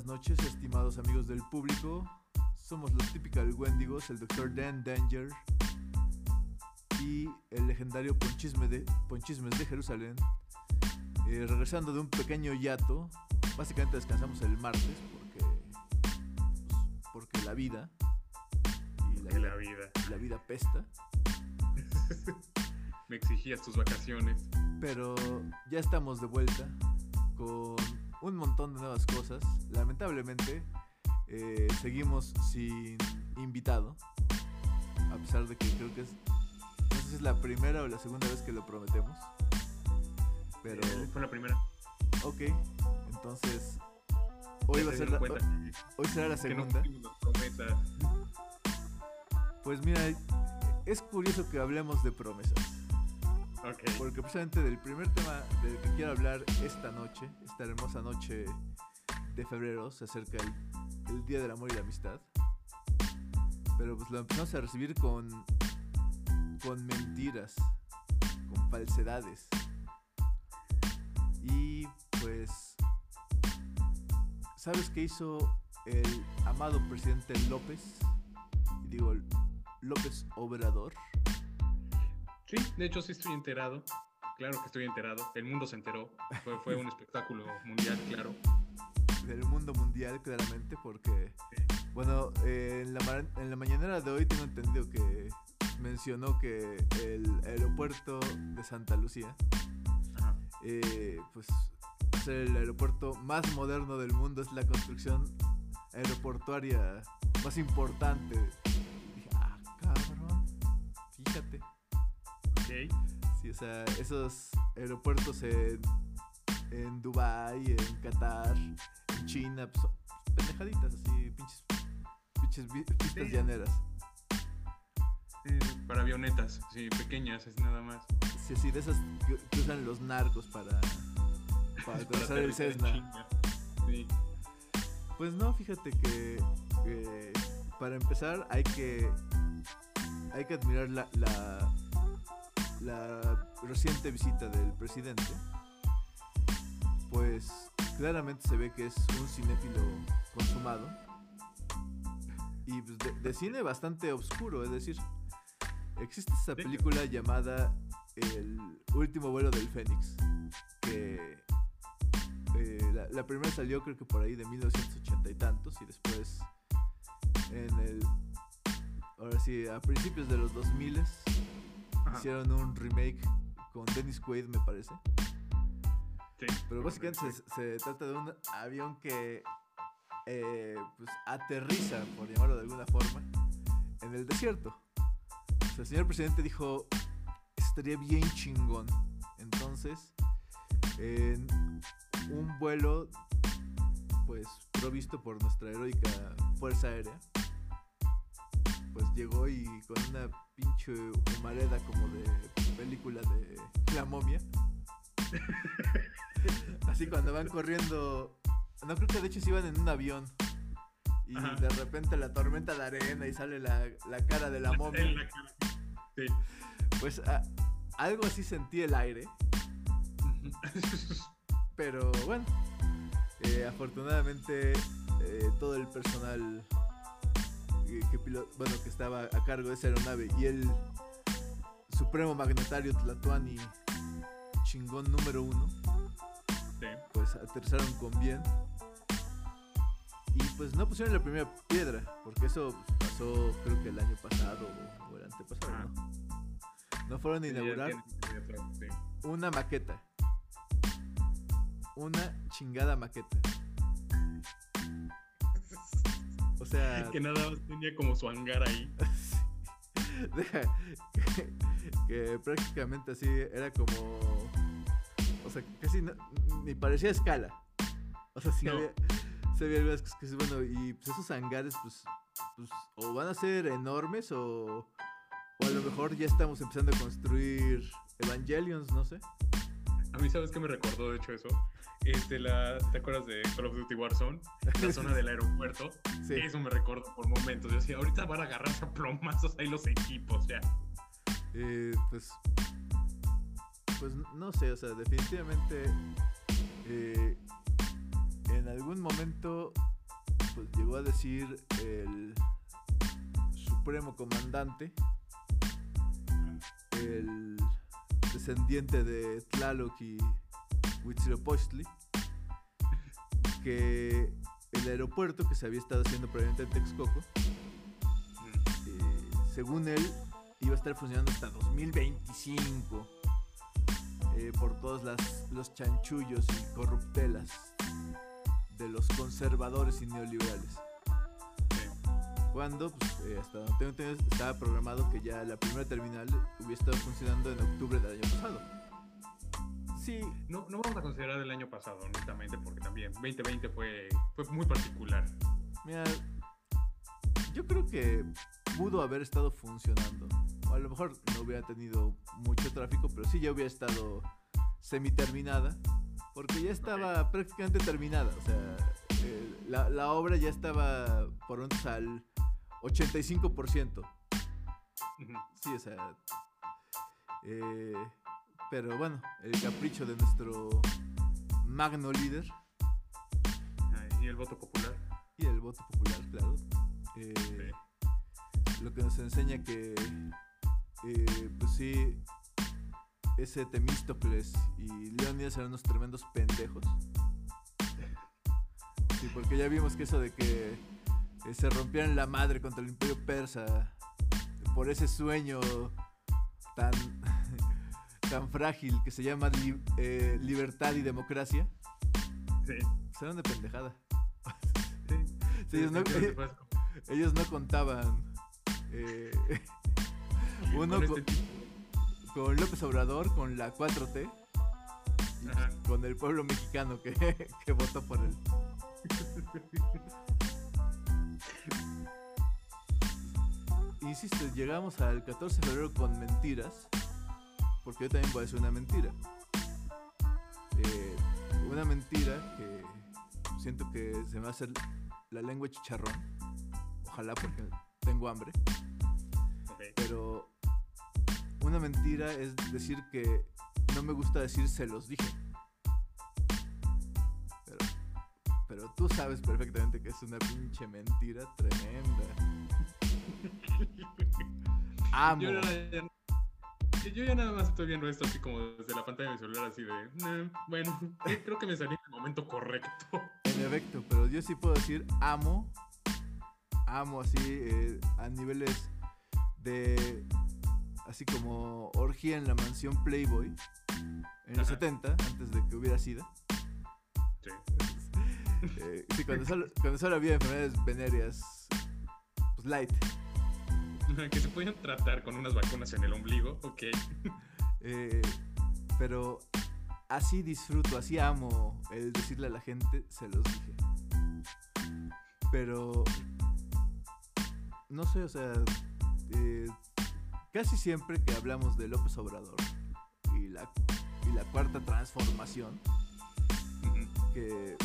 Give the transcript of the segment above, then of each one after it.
buenas noches, estimados amigos del público. Somos los Typical Wendigos, el Dr. Dan Danger y el legendario Ponchisme de, Ponchismes de Jerusalén. Eh, regresando de un pequeño hiato, básicamente descansamos el martes porque, pues, porque la vida y la, la vida. la vida pesta. Me exigías tus vacaciones. Pero ya estamos de vuelta con un montón de nuevas cosas. Lamentablemente, eh, seguimos sin invitado. A pesar de que creo que es. No sé si es la primera o la segunda vez que lo prometemos. Pero, Eh, fue la primera. ok. Entonces, hoy va a se ser la, hoy será la segunda. Pues mira, es curioso que hablemos de promesas. Ok. Porque precisamente del primer tema del que quiero hablar esta noche, esta hermosa noche de febrero, se acerca el, el Día del Amor y la Amistad. Pero pues lo empezamos a recibir con, con mentiras, con falsedades. Y pues, ¿sabes qué hizo el amado presidente López? Digo, López Obrador. Sí, de hecho sí estoy enterado. Claro que estoy enterado. El mundo se enteró. Fue, fue un espectáculo mundial, claro. del mundo mundial, claramente, porque, bueno, eh, en, la, en la mañanera de hoy tengo entendido que mencionó que el aeropuerto de Santa Lucía, Ajá. eh, pues, va a ser el aeropuerto más moderno del mundo, es la construcción aeroportuaria más importante. Y dije, ah, cabrón, fíjate. Ok. Sí, o sea, esos aeropuertos en, en Dubai, en Qatar, en China, pues, pendejaditas así, pinches, pinches pistas Sí. llaneras. Eh, para avionetas, sí, pequeñas, es nada más. Sí, sí, de esas que, que usan los narcos para, para atravesar el Cessna. Sí. Pues no, fíjate que, que para empezar hay que hay que admirar la, la, la reciente visita del presidente. Pues claramente se ve que es un cinéfilo consumado. Y pues, de, de cine bastante oscuro, es decir, existe esta película llamada El último vuelo del Fénix, que eh, la, la primera salió creo que por ahí de 1980 y tantos y después en el ahora sí a principios de los 2000 Ajá. hicieron un remake con Dennis Quaid me parece Sí. pero básicamente se, se trata de un avión que eh, pues aterriza por llamarlo de alguna forma en el desierto o sea, el señor presidente dijo estaría bien chingón entonces en un vuelo pues provisto por nuestra heroica fuerza aérea pues llegó y con una pinche humareda como de película de la momia así cuando van corriendo no creo que de hecho se iban en un avión y Ajá. de repente la tormenta de arena y sale la, la cara de la momia la. Sí. pues a- algo así sentí el aire Pero bueno, eh, afortunadamente eh, todo el personal que, pilo- bueno, que estaba a cargo de esa aeronave y el supremo magnetario Tlatuani chingón número uno, Sí. pues aterrizaron con bien. Y pues no pusieron la primera piedra, porque eso pasó creo que el año pasado o, el antepasado. Ajá. ¿no? No fueron a inaugurar una maqueta. Una chingada maqueta. Sea, Que nada más tenía como su hangar ahí. deja que, que prácticamente así era como. O sea, casi no- ni parecía escala. O sea, sí No. había, sí había que sí, bueno, y pues esos hangares, pues, pues, o van a ser enormes o, o a lo mejor ya estamos empezando a construir Evangelions, no sé. A mí, ¿sabes qué me recordó, de hecho, eso? Este, la, ¿Te acuerdas de Call of Duty Warzone? La zona del aeropuerto. Sí. Eso me recordó por momentos. Yo decía, ahorita van a agarrarse a plomazos ahí los equipos, ya. Eh, pues. Pues no sé, o sea, definitivamente. eh, en algún momento pues llegó a decir el supremo comandante, el descendiente de Tlaloc y Huitzilopochtli, que el aeropuerto que se había estado haciendo previamente en Texcoco, eh, según él, iba a estar funcionando hasta 2025 eh, por todos las- los chanchullos y corruptelas de los conservadores y neoliberales. Cuando, pues, eh, hasta donde tengo entendido, estaba programado que ya la primera terminal hubiera estado funcionando en octubre del año pasado. Sí, No, no vamos a considerar el año pasado, honestamente, porque también 2020 fue, fue muy particular. Mira, yo creo que pudo haber estado funcionando. O a lo mejor no hubiera tenido mucho tráfico, pero sí ya hubiera estado semi-terminada. Porque ya estaba prácticamente terminada. O sea, eh, la, la obra ya estaba por menos al 85%. Ujú. Sí, o sea. eh, pero bueno, el capricho de nuestro magno líder Ah, Y el voto popular. y el voto popular, claro. eh, Lo que nos enseña que, eh, pues sí, ese Temístocles y Leonidas eran unos tremendos pendejos. Sí, porque ya vimos que eso de que eh, se rompieran la madre contra el imperio persa por ese sueño tan, tan frágil que se llama li- eh, libertad y democracia, Sí. eran de pendejada. Sí. Sí, ellos, no, ellos contaban eh, uno con este con López Obrador, con la 4T, y Ajá. con el pueblo mexicano que, que votó por él. Insisto, llegamos al 14 de febrero con mentiras, porque yo también voy a decir una mentira. Eh, una mentira que siento que se me va a hacer la lengua chicharrón. Ojalá porque tengo hambre. Pero una mentira es decir que no me gusta decir se los dije. Pero, pero tú sabes perfectamente que es una pinche mentira tremenda. Amo. Yo, ya- yo ya nada más estoy viendo esto así como desde la pantalla de mi celular, así de, "Nah, bueno, eh, creo que me salí en el momento correcto. En efecto, pero yo sí puedo decir amo. Amo así eh, a niveles de. Así como orgía en la mansión Playboy. En los Ajá. 70, antes de que hubiera SIDA. Sí. Eh, sí, cuando solo, cuando solo había enfermedades venéreas, pues light. Que se podían tratar con unas vacunas en el ombligo, ok. Eh, pero así disfruto, así amo el decirle a la gente, se los dije. Pero, no sé, o sea, eh, casi siempre que hablamos de López Obrador y la, y la cuarta transformación, que,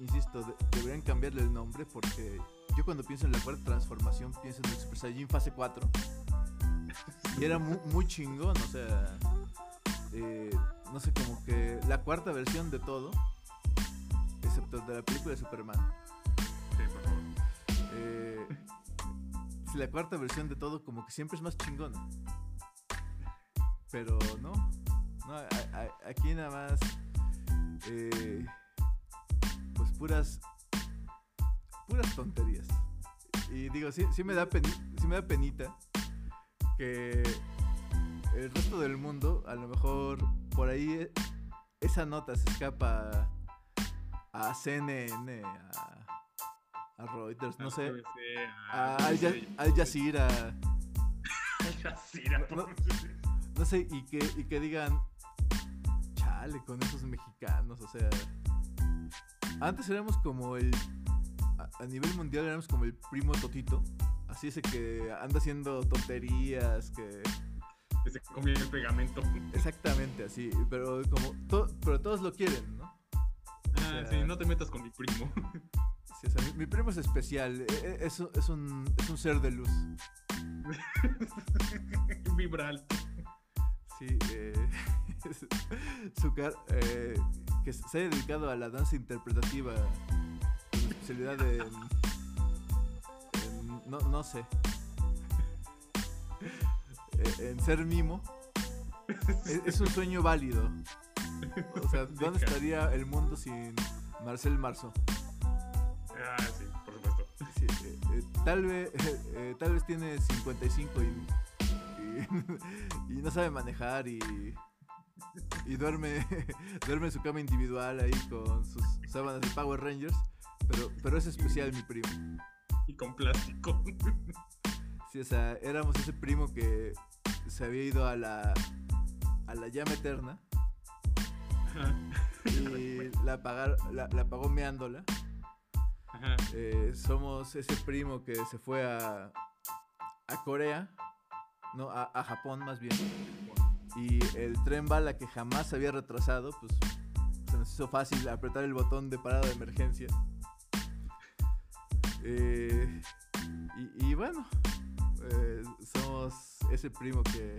insisto, de- deberían cambiarle el nombre porque yo cuando pienso en la cuarta transformación pienso en el Super Saiyajin fase 4 y era muy, muy chingón, o sea, eh, no sé, como que la cuarta versión de todo, excepto de la película de Superman, Sí, por favor. eh, si la cuarta versión de todo como que siempre es más chingona. Pero no, no a- a- aquí nada más, eh, pues puras, puras tonterías. Y digo, sí, sí me da peni- sí me da penita que el resto del mundo, a lo mejor por ahí eh, esa nota se escapa a CNN, a, a Reuters, no sé, a Al, Jazeera, No, no sé, y que, y que digan, chale, con esos mexicanos, o sea, antes éramos como el, a, nivel mundial éramos como el primo Totito, así ese que anda haciendo tonterías, que... que se comía el pegamento. Exactamente así, pero como to- pero todos lo quieren, ¿no? Ah, sea- sí, no te metas con mi primo. Sí, o sea, mi, mi primo es especial, e- e- es, un- es, un, es un ser de luz. Vibra alto. Sí, eh, su car- eh, que se haya dedicado a la danza interpretativa especialidad en, no, no sé. Eh, en ser mimo es, es un sueño válido. O sea, ¿dónde estaría el mundo sin Marcel Marceau? Ah, sí, por supuesto. Sí, eh, eh, tal vez eh, tal vez tiene 55 y, y, y no sabe manejar y, y duerme duerme en su cama individual ahí con sus sábanas de Power Rangers, pero pero es especial mi primo. Y con plástico. Sí, o sea, éramos ese primo que se había ido a la a la llama eterna Ajá. y la, apagar- la, la apagó meándola. Ajá. Eh, somos ese primo que se fue a, a Corea, no, a, a Japón más bien. Y el tren bala que jamás se había retrasado, pues se nos hizo fácil apretar el botón de parada de emergencia. Eh, y, y bueno, eh, somos ese primo que...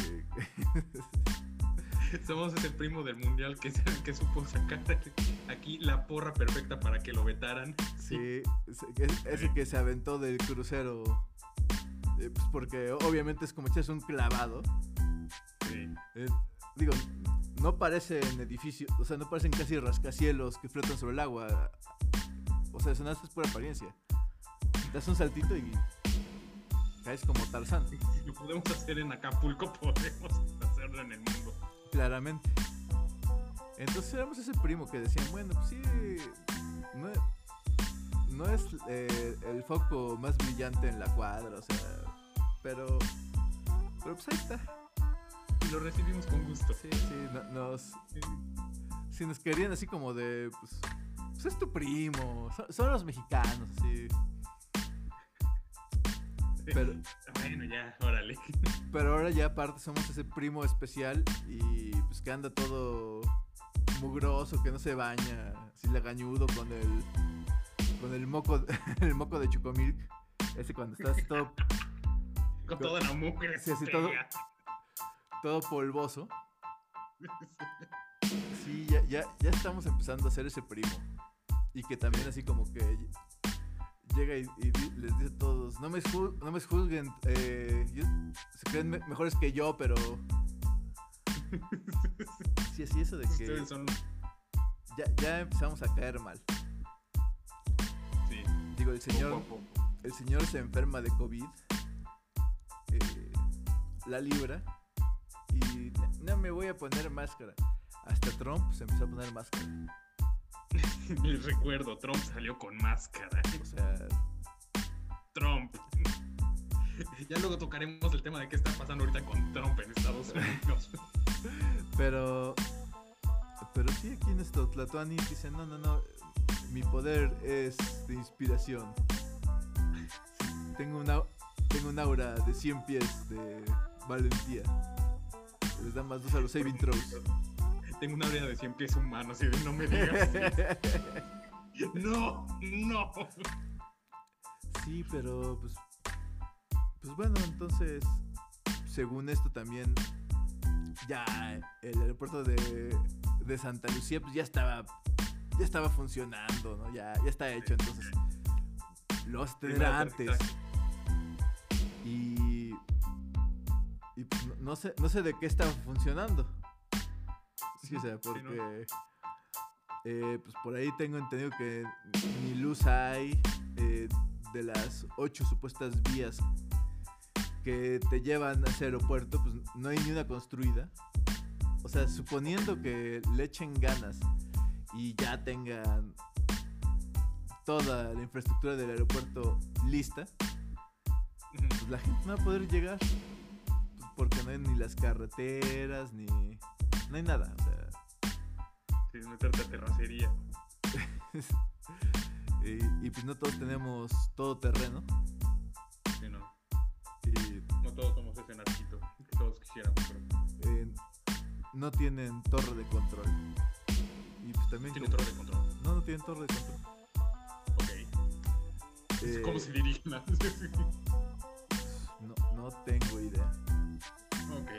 eh, Somos ese primo del mundial que, se- que supo sacar aquí la porra perfecta para que lo vetaran. Sí, ese- que- se aventó del crucero. eh, pues porque obviamente es como echarse un clavado. Sí. Eh, digo, no parecen edificios, o sea, no parecen casi rascacielos que flotan sobre el agua. O sea, eso más es pura apariencia. Das un saltito y caes como Tarzán, Si lo podemos hacer en Acapulco, podemos hacerlo en el mundo. claramente. Entonces éramos ese primo que decían, bueno, pues sí, no, no es eh, el foco más brillante en la cuadra, o sea, pero, pero pues ahí está. Y lo recibimos con gusto. Sí, sí, no- nos, Sí. si nos querían así como de, pues, pues es tu primo, son, son los mexicanos, así. Pero- Bueno, ya, órale. Pero ahora ya aparte somos ese primo especial y pues que anda todo mugroso, que no se baña, así lagañudo con el con el moco el moco de Chocomilk. Ese cuando estás todo, Con toda la mugre. Sí, así todo- todo polvoso. Sí, ya, ya, ya estamos empezando a ser ese primo. Y que también así como que ll- llega y, les dice a todos, no me, ju- no me juzguen, eh, yo- se creen me- mejores que yo, pero... Sí, así eso de que Ustedes son. ya, ya empezamos a caer mal. Sí. Digo, el señor, el señor se enferma de COVID, eh, la libra, y "No- no me voy a poner máscara. Hasta Trump se empezó a poner máscara. Les recuerdo, Trump salió con máscara. O sea, Trump. Ya luego tocaremos el tema de qué está pasando ahorita con Trump en Estados Unidos. pero. Pero sí, aquí nuestro Tlatuani dice: no, no, no. Mi poder es de inspiración. Tengo, una, tengo un aura de 100 pies de valentía. Les da más dos a los saving throws. Tengo una área de 100 pies humanos y de no me digas. No, no. Sí, pero pues. Pues bueno, entonces. Según esto también. Ya el aeropuerto de, de Santa Lucía pues ya estaba. Ya estaba funcionando, ¿no? Ya, ya está hecho, entonces. Lo vas a tener Primer antes. aterrizaje. Y. Y pues, no, no sé, no sé de qué estaba funcionando. Sí, o sea, Sí, ¿no? porque. eh, pues por ahí tengo entendido que ni luz hay eh, de las ocho supuestas vías que te llevan a ese aeropuerto, pues no hay ni una construida. O sea, suponiendo que le echen ganas y ya tengan toda la infraestructura del aeropuerto lista, pues la gente no va a poder llegar. Porque no hay ni las carreteras, ni. No hay nada. O sea, Sí, meterte a terracería. y, y pues no todos tenemos todo terreno. Sí, no. Y No todos somos ese narquito que todos quisiéramos, pero eh, no tienen torre de control. Y pues también. tiene como- torre de control. No, no tienen torre de control. Ok. Eh, ¿Cómo se dirigen? no, no tengo idea. ok.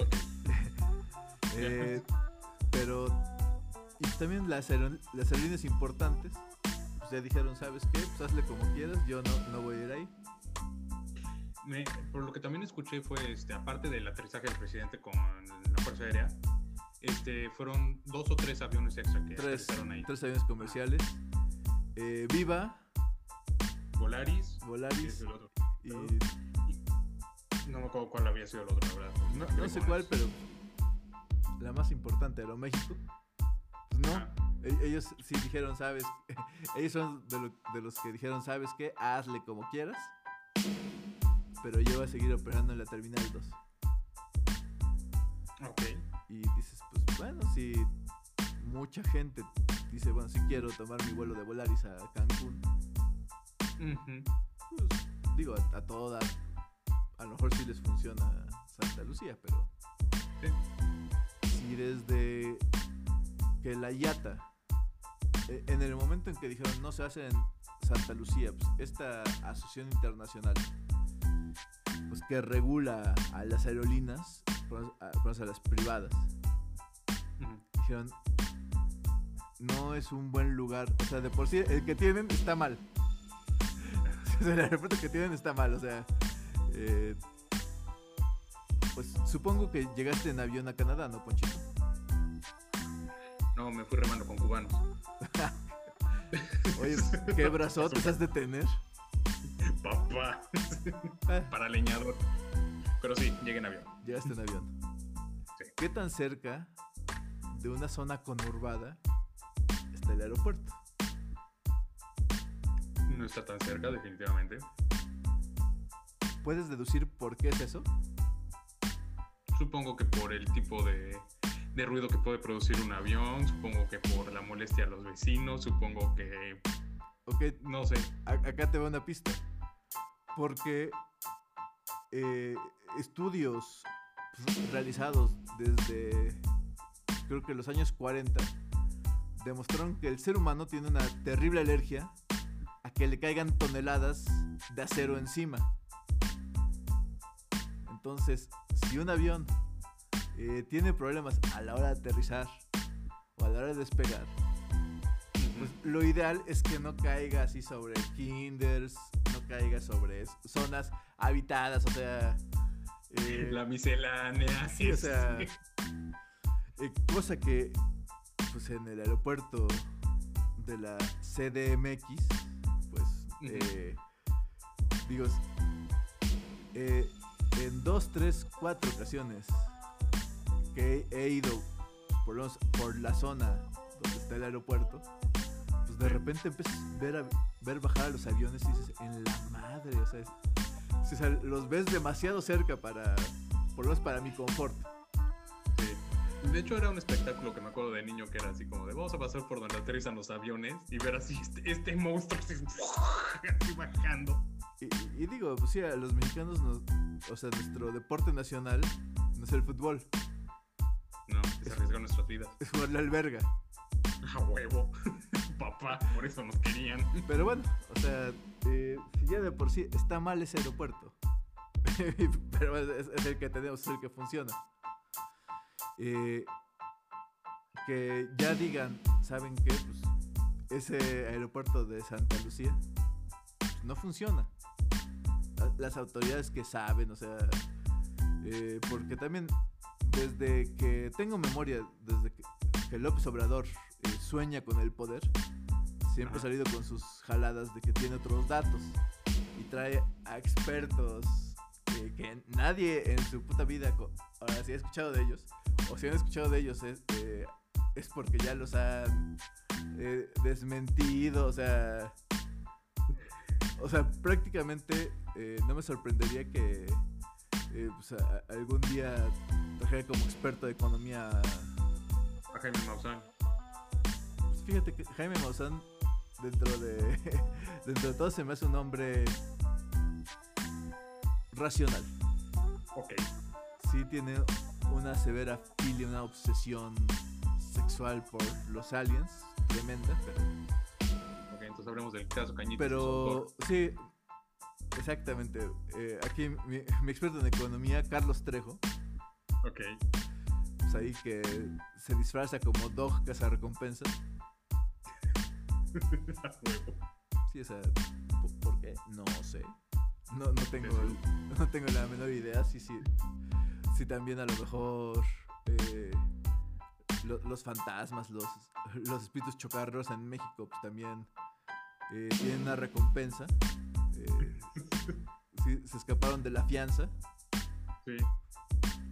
Ok. Pero. Y también las, aerol- las aerolíneas importantes. Pues ya dijeron, ¿sabes qué? Pues hazle como quieras, yo no, no voy a ir ahí. Me- por lo que también escuché fue, este, aparte del aterrizaje del presidente con la Fuerza Aérea, este, fueron dos o tres aviones extra que Tres, ahí. tres aviones comerciales. Eh, Viva, Volaris, y Volaris otro. y No me acuerdo cuál había sido el otro, la verdad. no, no sé cuál, pero la más importante, Aeroméxico. Pues no, e- ellos sí dijeron, ¿sabes? Ellos son de, lo- de los que dijeron, ¿sabes qué? Hazle como quieras. Pero yo voy a seguir operando en la Terminal 2. Ok. Y dices, pues bueno, si mucha gente dice, bueno, si quiero tomar mi vuelo de Volaris a Cancún, pues digo, a, a todas, a lo mejor sí les funciona Santa Lucía, pero si desde que la IATA, eh, en el momento en que dijeron no se hace en Santa Lucía, pues esta asociación internacional, pues que regula a las aerolíneas, por a, por a las privadas, dijeron no es un buen lugar, o sea, de por sí el que tienen está mal. El aeropuerto que tienen está mal, o sea, eh, pues supongo que llegaste en avión a Canadá, ¿no, Ponchito? No, me fui remando con cubanos. Oye, ¿qué brazotes has de tener? Papá. Ah, Para leñador. Pero sí, llegué en avión. llegaste en avión. Sí. ¿Qué tan cerca de una zona conurbada está el aeropuerto? No está tan cerca, definitivamente. ¿Puedes deducir por qué es eso? Supongo que por el tipo de, de ruido que puede producir un avión, supongo que por la molestia a los vecinos, supongo que, Ok, no sé, A- acá te va una pista. Porque eh, estudios realizados desde creo que los años 40 demostraron que el ser humano tiene una terrible alergia a que le caigan toneladas de acero encima. Entonces, si un avión eh, tiene problemas a la hora de aterrizar o a la hora de despegar, pues lo ideal es que no caiga así sobre kinders, no caiga sobre zonas habitadas, o sea... eh, la miscelánea. sí, o sea... eh, cosa que, pues en el aeropuerto de la CDMX, pues, eh, digo, eh, en dos, tres, cuatro ocasiones que he, ido por, los- por la zona donde está el aeropuerto, pues de repente empiezas a ver, ver bajar a los aviones y dices, en la madre, o sea, o sea, los ves demasiado cerca para, por lo menos para mi confort. De hecho, era un espectáculo que me acuerdo de niño que era así como de vamos a pasar por donde aterrizan los aviones y ver así este, este monstruo así, así bajando. Y, y digo, pues sí, a los mexicanos, nos, o sea, nuestro deporte nacional no es el fútbol, No, que se arriesgaron nuestras vidas. es jugar la alberga. A huevo. Papá, por eso nos querían. Pero bueno, o sea, eh, si ya de por sí está mal ese aeropuerto, pero es, es el que tenemos, es el que funciona. Eh, que ya digan, ¿saben qué? Pues ese aeropuerto de Santa Lucía pues, no funciona. La- Las autoridades que saben, o sea, eh, porque también desde que tengo memoria, desde que, que López Obrador eh, sueña con el poder, siempre ha salido con sus jaladas de que tiene otros datos y trae a expertos que nadie en su puta vida, ahora si ha escuchado de ellos, o si han escuchado de ellos es, eh, es porque ya los han eh, desmentido, o sea, o sea, prácticamente eh, no me sorprendería que pues, a- algún día trajera como experto de economía A Jaime Maussan. Pues fíjate que Jaime Maussan, dentro de, dentro de todo, se me hace un hombre racional. Ok. Sí tiene una severa filia, una obsesión sexual por los aliens, tremenda, pero... Ok, entonces hablemos del caso Cañitas. Pero sí, exactamente. eh, aquí mi, mi experto en economía, Carlos Trejo, Ok. pues ahí que se disfraza como Dog Cazarrecompensas. Sí, o sea, ¿por- ¿por qué? No sé. No, no, tengo, no tengo la menor idea. Sí, sí. Sí, también a lo mejor eh, lo- los fantasmas, los, los espíritus chocarros en México, pues también eh, tienen una recompensa. Eh, sí, se escaparon de la fianza. Sí.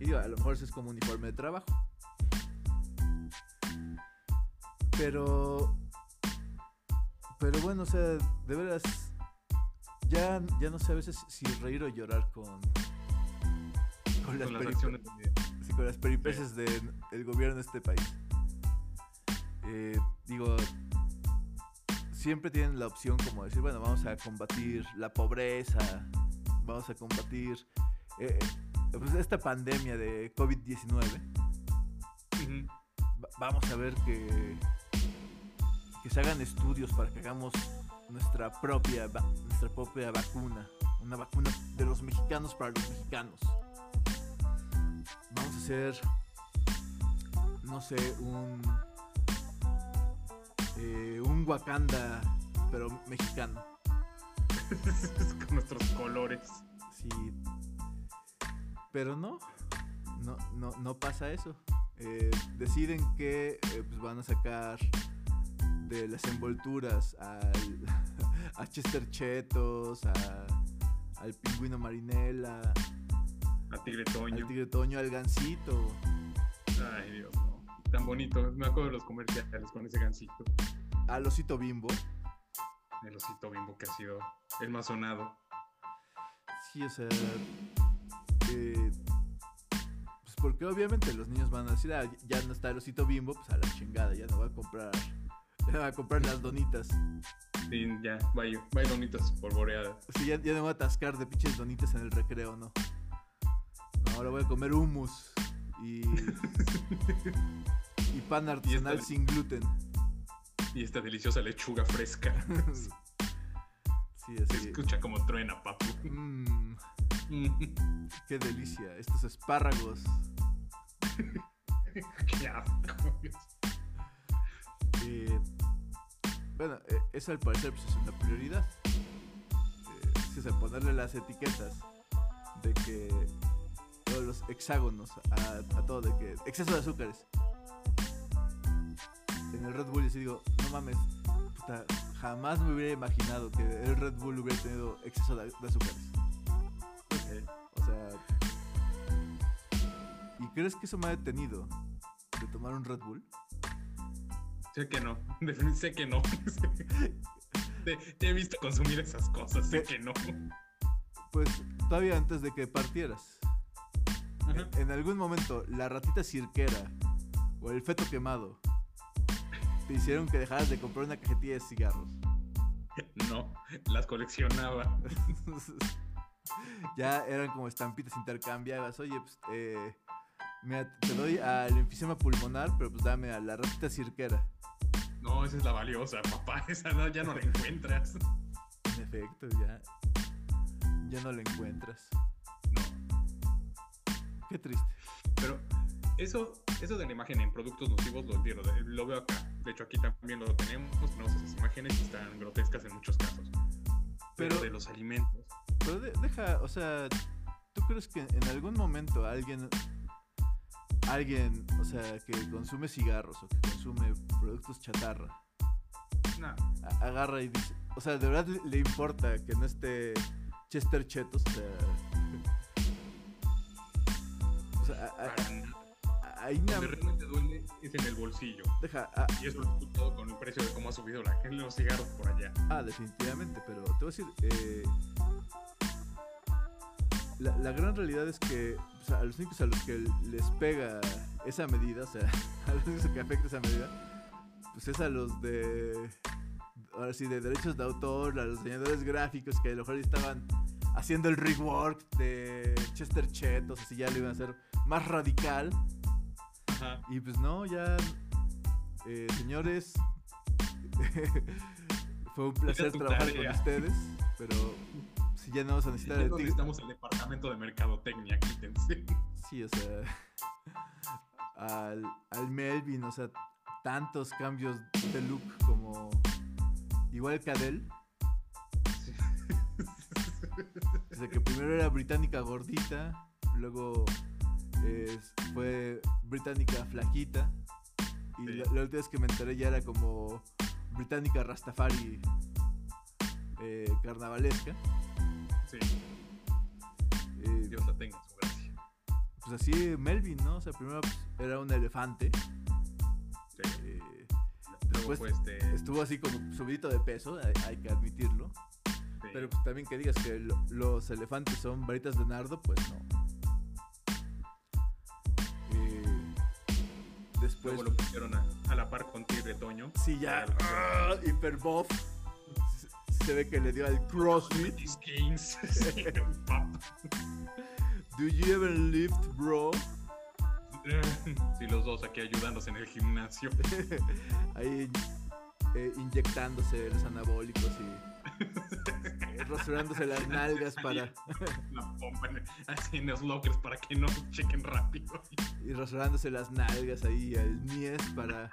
Y a lo mejor eso es como uniforme de trabajo. Pero. Pero bueno, o sea, de veras. Ya, ya no sé a veces si reír o llorar con. Con las, Con las de... sí, con las peripecias del gobierno de este país. Eh, digo. Siempre tienen la opción como decir, bueno, vamos a combatir la pobreza, vamos a combatir eh, pues, esta pandemia de COVID-19. Ujú. Va- vamos a ver que, que se hagan estudios para que hagamos nuestra propia, nuestra propia vacuna. Una vacuna de los mexicanos para los mexicanos. Vamos a hacer, no sé, un, eh, un Wakanda, pero mexicano. Con nuestros colores. Sí. Pero no, no, no, no pasa eso. Eh, deciden que eh, pues van a sacar de las envolturas al, a Chester Chetos, a- al pingüino Marinela, A Tigre al Toño. tigre Toño, al gansito. Ay, Dios, no. Tan bonito. Me acuerdo de los comerciales con ese gancito. al osito bimbo. El osito bimbo que ha sido el más sonado. Sí, o sea. eh, pues porque obviamente los niños van a decir, ah, ya no está el osito bimbo, pues a la chingada, ya no va a comprar. Ya no va a comprar las donitas. Y ya, vaya, vaya donitas polvoreadas. Sí, ya, ya no voy a atascar de pinches donitas en el recreo, ¿no? No, ahora voy a comer hummus y. y pan artesanal sin gluten. Y esta deliciosa lechuga fresca. sí, Se así. escucha como truena, papu. Mmm, Mm, qué delicia. Estos espárragos. Qué asco. Eh, bueno, eh, eso al parecer pues, es una prioridad. Eh, sí, ponerle las etiquetas de que todos los hexágonos a, a todo, de que exceso de azúcares. En el Red Bull, y así digo, no mames, puta, jamás me hubiera imaginado que el Red Bull hubiera tenido exceso de, de azúcares. O sea, ¿y crees que eso me ha detenido de tomar un Red Bull? Sé que no. Sé que no. Te, te he visto consumir esas cosas. Sé que no. Pues todavía antes de que partieras. Ajá. En algún momento, la ratita cirquera o el feto quemado te hicieron que dejaras de comprar una cajetilla de cigarros. No, las coleccionaba. ya eran como estampitas intercambiadas. Oye, pues, eh, mira, te doy al enfisema pulmonar, pero pues dame a la ratita cirquera. No, esa es la valiosa, papá. Esa no, ya no la encuentras. En efecto, ya, ya no la encuentras. No. Qué triste. Pero eso, eso de la imagen en productos nocivos lo entiendo. Lo veo acá. De hecho, aquí también lo tenemos. Tenemos esas imágenes y están grotescas en muchos casos. Pero, Pero- de los alimentos. Pero de- deja, o sea, ¿tú crees que en algún momento alguien, alguien, o sea, que consume cigarros o que consume productos chatarra, No, agarra y dice, o sea, de verdad le, le importa que no esté Chester Chetos, o sea, o sea, a- a- para nada. a- ahí Donde realmente duele es en el bolsillo. deja, Y eso lo escuchado con el precio de cómo ha subido la, los cigarros por allá. Ah, definitivamente, pero te voy a decir, eh, la, la gran realidad es que o sea, a los únicos a los que les pega esa medida, o sea, a los únicos que afecta esa medida, pues es a los de, ahora sí, de derechos de autor, a los diseñadores gráficos que a lo mejor estaban haciendo el rework de Chester Chetos, así ya lo iban a hacer más radical. Ajá. Y pues no, ya, eh, señores, fue un placer trabajar con ustedes, pero si ya no vamos a necesitar Ya el no tigre. necesitamos el departamento de mercadotecnia, quítense. Sí, o sea, al, al Melvin, o sea, tantos cambios de look como, igual que Adele. Sí. O sea, que primero era británica gordita, luego eh, fue británica flaquita. Y Sí. la, la última vez que me enteré ya era como británica rastafari eh, carnavalesca. Sí, Eh, Dios la tenga en su gracia. pues así Melvin, ¿no? O sea, primero pues, era un elefante. Sí. eh, Luego Después fue este. estuvo así como subidito de peso, hay, hay que admitirlo. sí. Pero pues, también que digas que lo- los elefantes son varitas de nardo, pues no. Eh, después, Luego lo pusieron a, a la par con Tigre Toño. sí, ya, ah, hiper buff. Se, ve que le dio al CrossFit. Do you ever lift, bro? Sí, los dos aquí ayudándose en el gimnasio. Ahí eh, inyectándose los anabólicos y eh, rasurándose las nalgas para La pompa en- así en los lockers para que no chequen rápido. y rasurándose las nalgas ahí al mies para,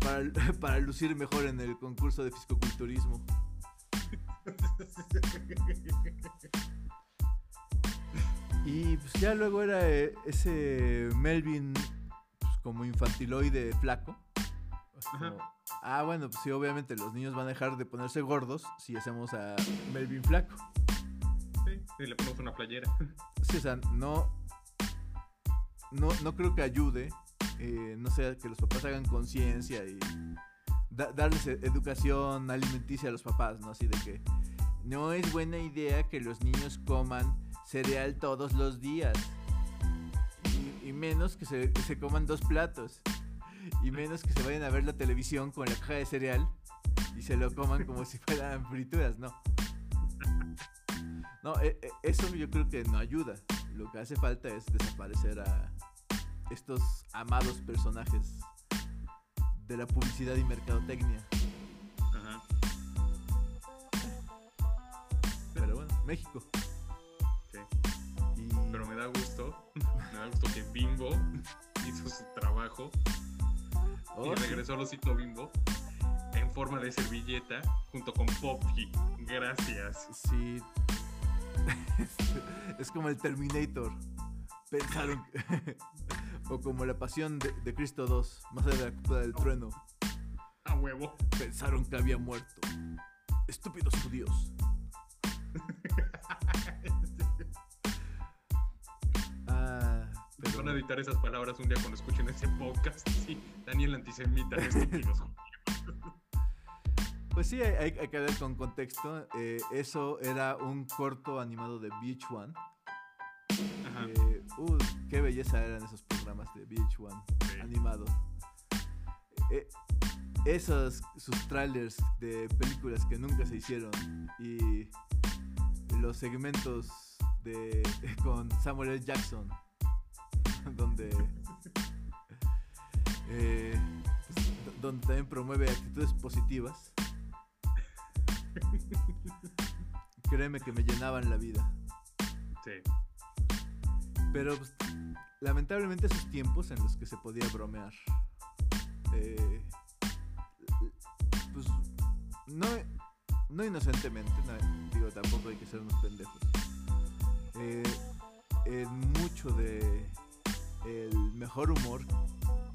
para para lucir mejor en el concurso de fisicoculturismo. Y pues ya luego era eh, ese Melvin pues, como infantiloide flaco. Como, ah, bueno, pues sí, obviamente los niños van a dejar de ponerse gordos si hacemos a Melvin flaco. Sí, sí, le ponemos una playera. Sí, o sea, no, no, no creo que ayude, eh, no sé, que los papás hagan conciencia y da- darles e- educación alimenticia a los papás, ¿no? Así de que no es buena idea que los niños coman cereal todos los días. Y, y menos que se, que se coman dos platos. Y menos que se vayan a ver la televisión con la caja de cereal y se lo coman como si fueran frituras, no. No, e- e- eso yo creo que no ayuda. Lo que hace falta es desaparecer a estos amados personajes de la publicidad y mercadotecnia. Ajá. Pero bueno, México. Sí. Y Pero me da gusto, me da gusto que Bimbo hizo su trabajo Oh, y sí. regresó al osito Bimbo en forma de servilleta junto con Poppy. Gracias. Sí. es como el Terminator. Pensaron. o como la pasión de, de Cristo 2, más allá de la cultura del trueno. A huevo. Pensaron que había muerto. Estúpidos judíos. Ah, pero- Van a editar esas palabras un día cuando escuchen ese podcast. Sí, Daniel antisemita, estúpidos. Pues sí, hay que ver con contexto. Eh, eso era un corto animado de Beach One. Uh, qué belleza eran esos programas de Beach One Sí. animado. Eh, esos, sus trailers de películas que nunca se hicieron y los segmentos de con Samuel L. Jackson, donde eh, pues, do- donde también promueve actitudes positivas. Créeme que me llenaban la vida. Sí. Pero pues, lamentablemente esos tiempos en los que se podía bromear. eh, pues no, no inocentemente, no, digo, tampoco hay que ser unos pendejos. Eh, en mucho de el mejor humor,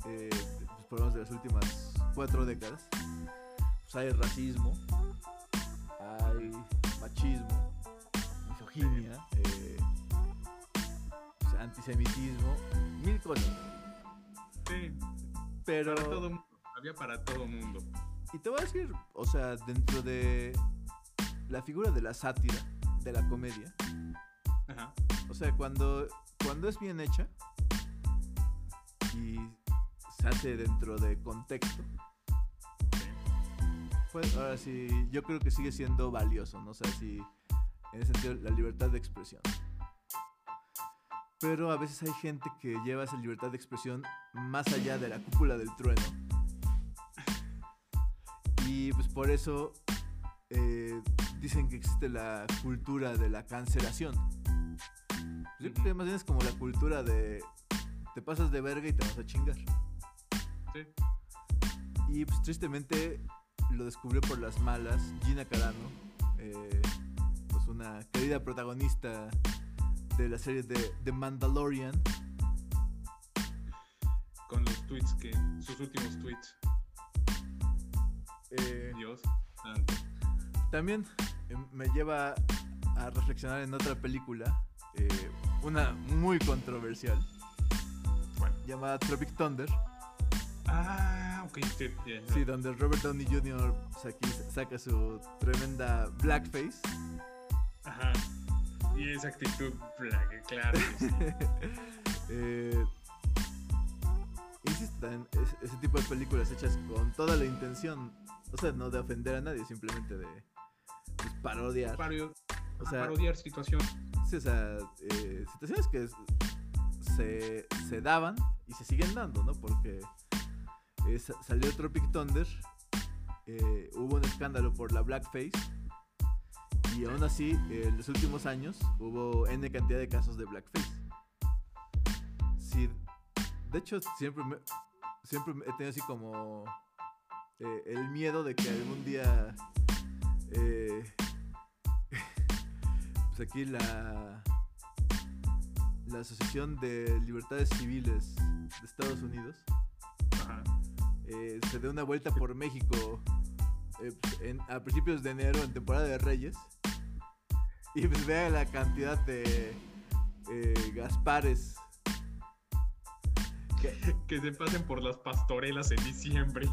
eh, de los programas de las últimas cuatro décadas, pues hay racismo, hay machismo, misoginia, eh, pues, antisemitismo, mil cosas. Sí. Pero. Para todo. Había para todo mundo. Y te voy a decir, o sea, dentro de la figura de la sátira, de la comedia, Ajá. o sea, cuando, cuando es bien hecha y se hace dentro de contexto, pues ahora sí, yo creo que sigue siendo valioso, ¿no? O sea, sí, en ese sentido, la libertad de expresión. Pero a veces hay gente que lleva esa libertad de expresión más allá de la cúpula del trueno. Y pues por eso eh, dicen que existe la cultura de la cancelación. Yo creo que más bien es como la cultura de te pasas de verga y te vas a chingar. Sí. Y pues tristemente lo descubrió por las malas Gina Carano, eh, pues una querida protagonista de la serie de The Mandalorian. Con los tweets que. sus últimos tweets. Eh, Dios santo. también eh, me lleva a reflexionar en otra película, eh, una muy controversial, Bueno. llamada Tropic Thunder. Ah, ok. Sí, donde Robert Downey Jr. saca su tremenda blackface. Y esa actitud, claro. Eh, es- ese tipo de películas hechas con toda la intención, o sea, no de ofender a nadie, simplemente de pues, parodiar. Pario- O sea, parodiar situación. sí, o sea, eh, situaciones que se, se daban y se siguen dando, ¿no? Porque eh, sa- salió Tropic Thunder, eh, hubo un escándalo por la blackface. Y aún así, en los últimos años hubo N cantidad de casos de blackface. Sí, de hecho, siempre, me- siempre he tenido así como eh, el miedo de que algún día. eh, pues aquí la. La Asociación de Libertades Civiles de Estados Unidos Ajá. eh, se dé una vuelta por México en- a principios de enero, en temporada de Reyes, y vea la cantidad de eh, Gaspares. Que, Que se pasen por las pastorelas en diciembre.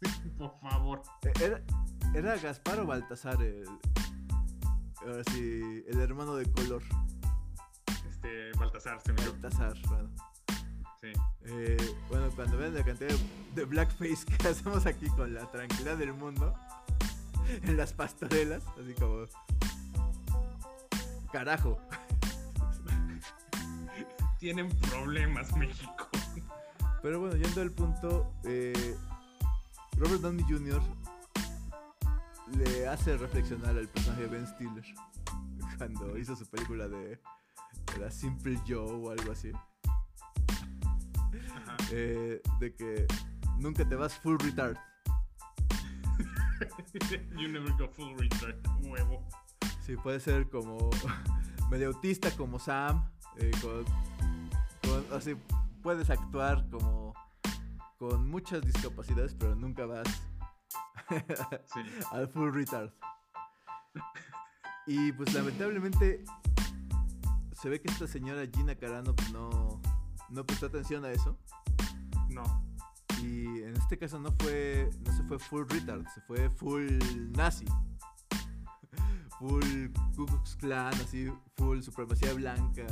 por favor. eh, era, ¿Era Gaspar o Baltasar el, ahora sí, el hermano de color? Este, Baltasar, se me. Baltasar, bueno. Sí. Eh, bueno, cuando vean la cantidad de, de blackface que hacemos aquí con la tranquilidad del mundo, en las pastorelas, así como... Carajo. Tienen problemas, México. Pero bueno, yendo al punto, eh, Robert Downey Jr. le hace reflexionar al personaje de Ben Stiller cuando hizo su película de era Simple Joe o algo así, eh, de que nunca te vas full retard. you never go full retard, huevo. Sí, puede ser como medio autista como Sam, eh, con, con- así puedes actuar como con muchas discapacidades, pero nunca vas Sí. al full retard. Y pues lamentablemente se ve que esta señora Gina Carano pues, no, no prestó atención a eso. No. Y en este caso no fue, no se fue full retard, se fue full nazi. Full Ku Klux Klan, así, full supremacía blanca.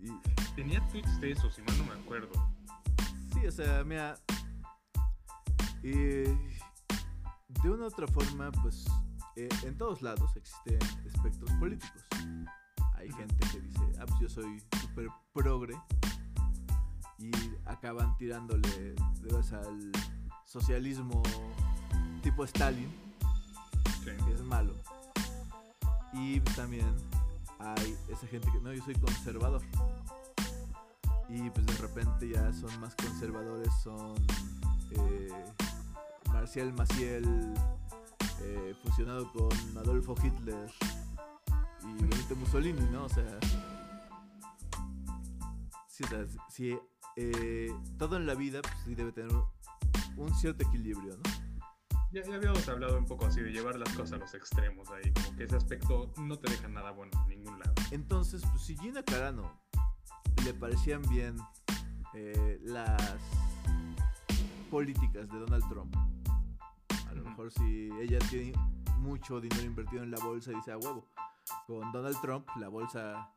Y Tenía tweets de eso, si mal no me acuerdo. sí, o sea, mira. eh, de una u otra forma, pues eh, en todos lados existen espectros políticos. Hay gente que dice, ah, pues yo soy súper progre. Y acaban tirándole de veras al socialismo tipo Stalin, Sí. es malo. Y también hay esa gente que no, yo soy conservador. Y pues de repente ya son más conservadores, son eh, Marcial Maciel eh, fusionado con Adolfo Hitler y Benito Mussolini, ¿no? O sea, sí, eh, todo en la vida pues, sí debe tener un cierto equilibrio, ¿no? Ya, ya habíamos hablado un poco así de llevar las cosas a los extremos ahí, como que ese aspecto no te deja nada bueno en ningún lado. Entonces, pues si Gina Carano le parecían bien eh, las políticas de Donald Trump, a lo mejor si ella tiene mucho dinero invertido en la bolsa y dice a huevo, con Donald Trump la bolsa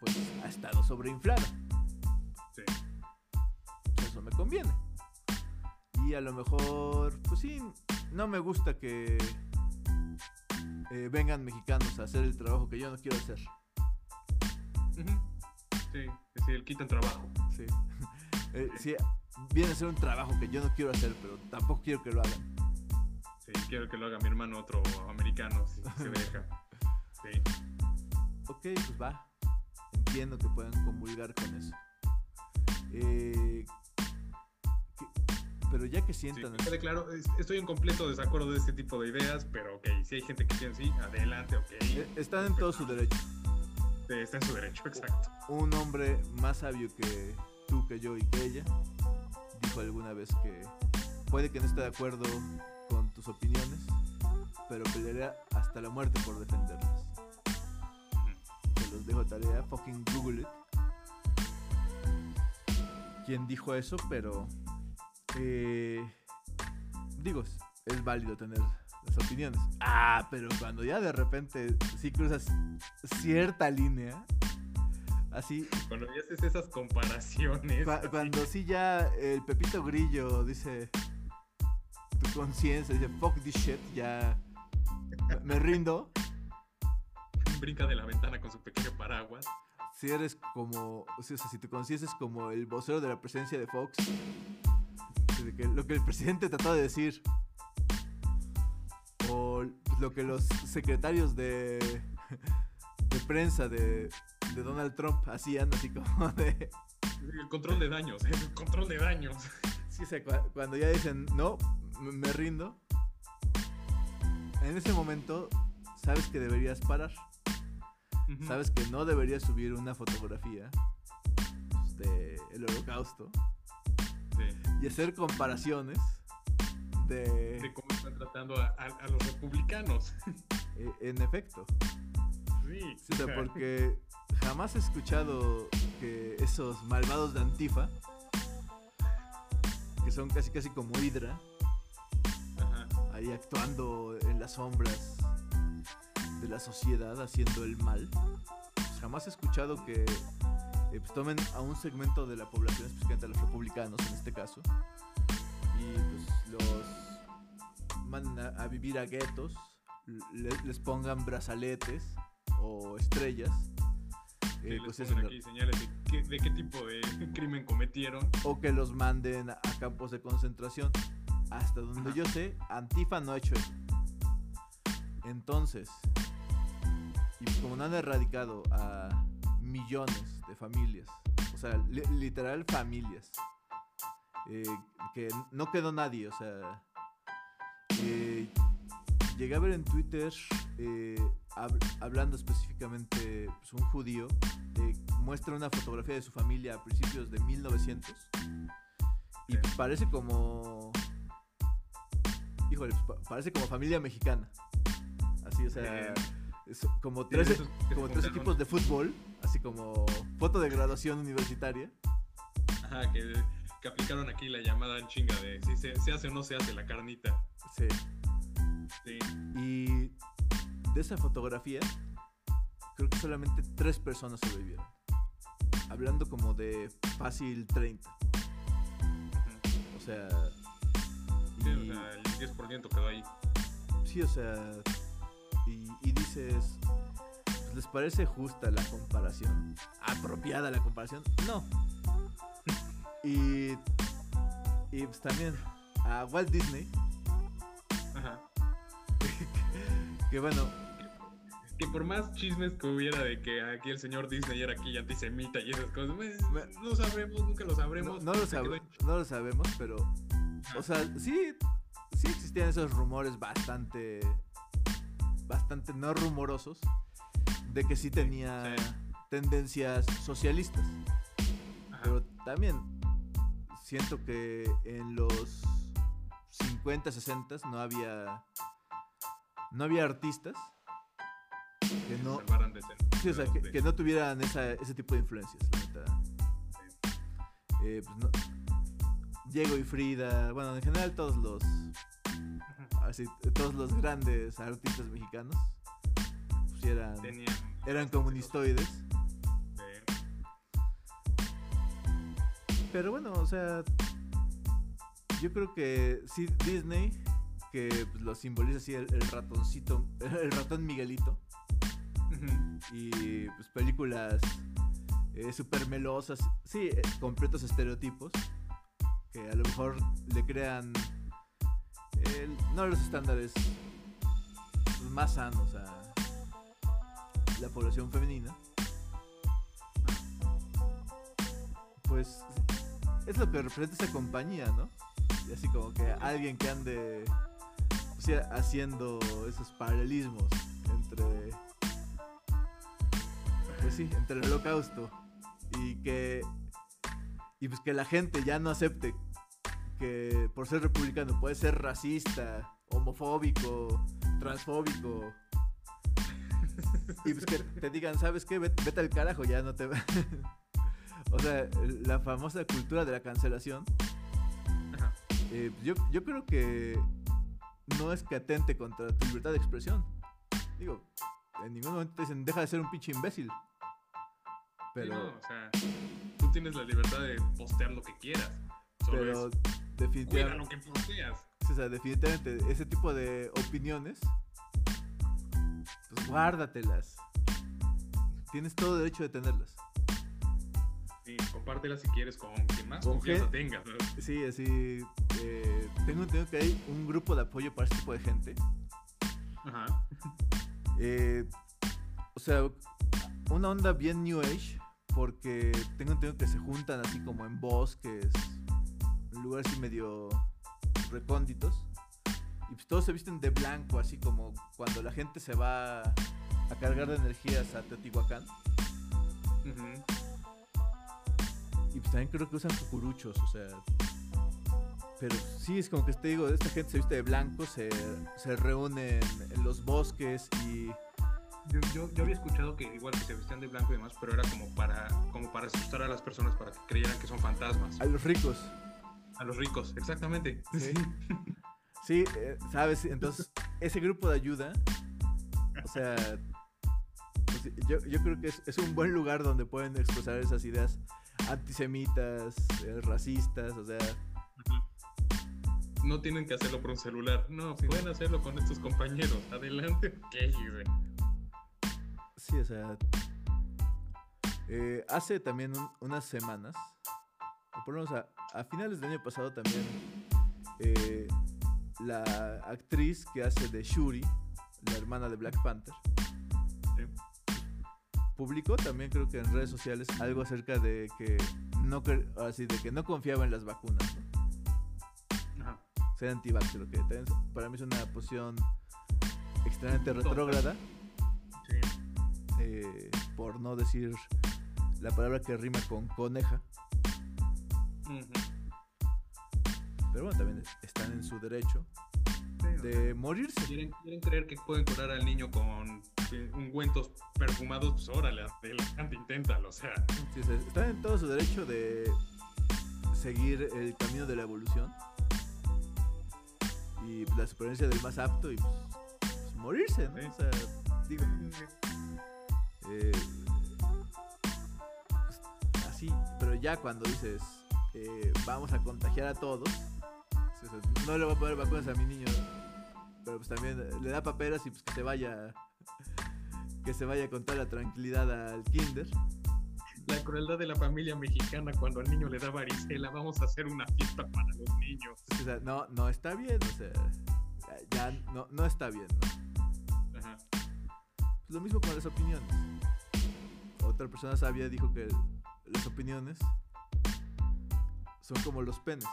pues ha estado sobreinflada, Sí. eso me conviene. Y a lo mejor, pues sí, no me gusta que eh, vengan mexicanos a hacer el trabajo que yo no quiero hacer. Sí, sí, el quitan trabajo. Sí. Eh, sí, viene a ser un trabajo que yo no quiero hacer, pero tampoco quiero que lo hagan. Sí, quiero que lo haga mi hermano otro americano, si se deja. Sí. Ok, pues va. Entiendo que puedan comulgar con eso. Eh, Pero ya que Sí, sientan... quede claro, es- estoy en completo desacuerdo de este tipo de ideas, pero ok, si hay gente que piensa así, adelante, ok. eh, están en todo su derecho. Sí, Está en su derecho, exacto. Un hombre más sabio que tú, que yo y que ella dijo alguna vez que puede que no esté de acuerdo con tus opiniones, pero peleará hasta la muerte por defenderlas. Te los dejo de tarea, fucking Google it. ¿Quién dijo eso? Pero eh, digo, es- válido tener las opiniones. Ah, pero cuando ya de repente sí cruzas cierta línea, así Cuando ya haces esas comparaciones, Cu- cuando sí ya el Pepito Grillo dice tu conciencia, dice fuck this shit, ya me- rindo. brinca de la ventana con su pequeño paraguas. Si eres como, o sea, si tu conciencia es como el vocero de la presidencia de Fox, que lo que el presidente trató de decir, o lo que los secretarios de, de prensa de, de Donald Trump hacían, así como de... El control de daños, el control de daños. Sí, o sea, cua- cuando ya dicen, no, me rindo, en ese momento sabes que deberías parar. Sabes que no deberías subir una fotografía pues, de el holocausto. Y hacer comparaciones de... De cómo están tratando a, a- a los republicanos. eh, en efecto. Sí. Sí, o sea, porque jamás he escuchado que esos malvados de Antifa, que son casi casi como Hydra, Ajá. ahí actuando en las sombras de la sociedad, haciendo el mal. Jamás he escuchado que eh, pues, tomen a un segmento de la población, especialmente a los republicanos en este caso, y pues los manden a, a vivir a guetos, le- les pongan brazaletes o estrellas. Eh, pues, eso, aquí señales de qué, de qué tipo de crimen cometieron. o que los manden a, a campos de concentración. Hasta donde Ajá. yo sé, Antifa no ha hecho eso. Entonces, y pues como no han erradicado a millones de familias, o sea, li- literal familias, eh, que no quedó nadie, o sea, eh, llegué a ver en Twitter, eh, hab- hablando específicamente, pues, un judío, muestra una fotografía de su familia a principios de 1900 y pues, parece como... Híjole, pues, pa- parece como familia mexicana. Así, o sea, es como tres, como tres equipos de fútbol, así como foto de graduación universitaria. Ajá, que, que aplicaron aquí la llamada en chinga de si se, se hace o no se hace la carnita. Sí. Sí. Y de esa fotografía, creo que solamente tres personas sobrevivieron. Hablando como de fácil 30. Ujú. O sea... Sí, y- o sea, el 10% quedó ahí. Sí, o sea, y, y dices, ¿les parece justa la comparación? ¿Apropiada la comparación? No. Y, y pues también a Walt Disney, Ajá. que bueno, Que por más chismes que hubiera de que aquí el señor Disney era aquí antisemita y esas cosas, pues, no sabremos, nunca lo sabremos. no lo en- no lo sabemos, pero, o sea, sí, sí existían esos rumores bastante, bastante no rumorosos, de que sí tenía Sí. tendencias socialistas. Ajá. Pero también siento que en los 50, 60 no había no había artistas que no sí, o sea, que, no tuvieran esa- ese tipo de influencias, la neta. Eh, pues no- Diego y Frida, bueno, en general todos los así, todos los grandes artistas mexicanos sí eran, tenían eran comunistoides. de- Pero bueno, o sea, yo creo que sí, Disney, que pues, lo simboliza así el, el ratoncito, el ratón Miguelito, y pues películas eh, súper melosas, sí, eh, completos estereotipos, que a lo mejor le crean el- no los estándares más sanos a la población femenina. Pues es lo que representa esa compañía, ¿no? Y así como que alguien que ande haciendo esos paralelismos entre. Pues sí, entre el holocausto y que. Y pues que la gente ya no acepte que por ser republicano puede ser racista, homofóbico, transfóbico. Y pues que te digan, ¿sabes qué? Vete, vete al carajo, ya no te... o sea, la famosa cultura de la cancelación. Ajá. eh, yo, yo creo que no es que atente contra tu libertad de expresión. Digo, en ningún momento te dicen, deja de ser un pinche imbécil. Pero, no, o sea, tú tienes la libertad de postear lo que quieras. Solo pero es, definitivamente, lo que posteas. o sea, definitivamente ese tipo de opiniones, pues guárdatelas. Tienes todo derecho de tenerlas. Sí, compártelas si quieres con quien más Con confianza gen- tengas. ¿no? Sí, así. eh, tengo entendido que hay un grupo de apoyo para este tipo de gente. Ajá. Eh, o sea, una onda bien New Age, porque tengo entendido que se juntan así como en bosques, en lugares así medio recónditos. Y pues todos se visten de blanco, así como cuando la gente se va a cargar de energías a Teotihuacán. Y pues también creo que usan cucuruchos, o sea. Pero sí, es como que te digo, esta gente se viste de blanco, se, se reúne en, en los bosques y Yo, yo, yo había escuchado que igual que se vestían de blanco y demás, pero era como para, como para asustar a las personas para que creyeran que son fantasmas. a los ricos. A los ricos, exactamente. Sí. Sí, eh, sabes, entonces ese grupo de ayuda, o sea, pues, yo, yo creo que es, es un buen lugar donde pueden expresar esas ideas antisemitas, eh, racistas, o sea, No tienen que hacerlo por un celular. No, Sí. pueden hacerlo con estos compañeros. Adelante. ¿Qué? güey? sí, o sea, eh, hace también un- unas semanas, o por lo menos a, a finales del año pasado también, eh, la actriz que hace de Shuri, la hermana de Black Panther, Sí. publicó también creo que en redes sociales algo acerca de que no así de que no confiaba en las vacunas, ¿no? Ajá. ser anti-vax, lo que también para mí es una posición extremadamente retrógrada, Sí. eh, por no decir la palabra que rima con coneja, Ujú. Pero bueno, también están en su derecho de morirse. ¿Quieren, quieren creer que pueden curar al niño con ungüentos perfumados, pues órale, adelante, inténtalo, o sea. Sí, están en todo su derecho de seguir el camino de la evolución y la supervivencia del más apto y pues, pues, morirse, ¿no? Sí. O sea, digo, eh, pues, así, pero ya cuando dices eh, vamos a contagiar a todos, o sea, no le voy a poner vacunas a mi niño, pero pues también le da paperas y pues que se vaya que se vaya con toda la tranquilidad al kinder. La crueldad de la familia mexicana cuando al niño le da varicela, vamos a hacer una fiesta para los niños. O sea, no, no está bien, o sea, ya, ya no, no está bien, ¿no? Ajá. Pues lo mismo con las opiniones. Otra persona sabia dijo que las opiniones son como los penes.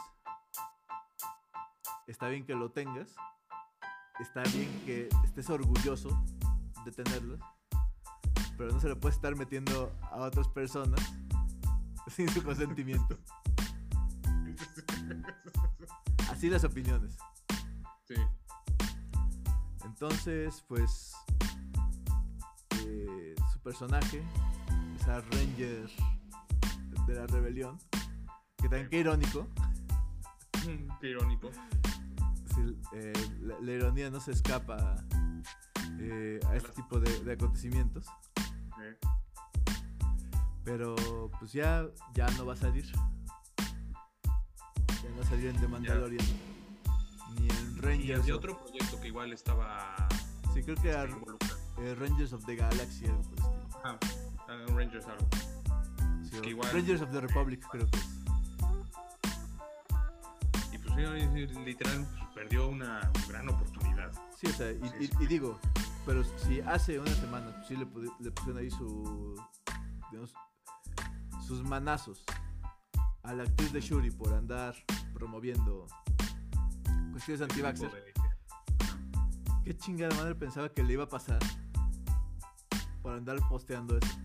Está bien que lo tengas, está bien que estés orgulloso de tenerlos, pero no se lo puedes estar metiendo a otras personas sin su consentimiento. Así las opiniones. Sí. Entonces, pues, eh, su personaje, esa Ranger de la rebelión, que también qué irónico, Qué irónico. Eh, la, la ironía no se escapa eh, a este tipo de, de acontecimientos, pero pues ya, ya no va a salir. Ya no va a salir en The Mandalorian. Ni en Y Rangers. of- otro proyecto que igual estaba sí, creo que era involucrado. eh, Rangers of the Galaxy, algo por el estilo. Ah, Rangers algo. Sí, o Que igual- Rangers of the Republic, creo que es. Y pues sí, literal perdió una gran oportunidad. Sí, o sea, y, Sí, y- sí. y digo, pero si hace una semana pues, sí le, pusieron ahí su, digamos, sus manazos a la actriz de Shuri por andar promoviendo cuestiones anti-vaxxer. de- ¿Qué chingada madre pensaba que le iba a pasar por andar posteando eso?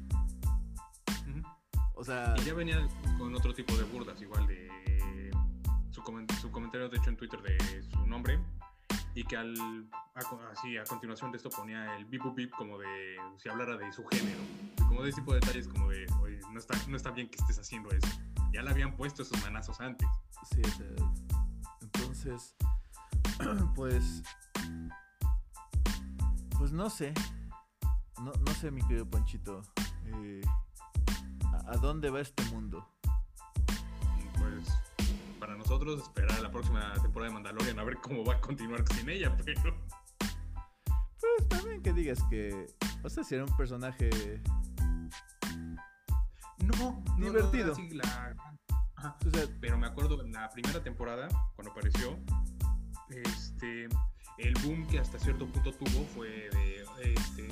O sea, Y ya venía con otro tipo de burdas, igual de su, comen- su comentario, de hecho, en Twitter de su nombre. Y que al, a, así, a continuación de esto ponía el bip bip como de si hablara de su género. Como de ese tipo de detalles como de, oye, no está, no está bien que estés haciendo eso. Ya le habían puesto esos manazos antes. sí, entonces, pues, pues no sé, no, no sé, mi querido Panchito, eh, ¿a, dónde va este mundo? Pues para nosotros esperar la próxima temporada de Mandalorian a ver cómo va a continuar sin ella, pero... Pues también que digas que, o sea, si era un personaje, No, no, no, Divertido. así la- Ajá. o sea, pero me acuerdo en la primera temporada, cuando apareció, este, el boom que hasta cierto punto tuvo fue de este,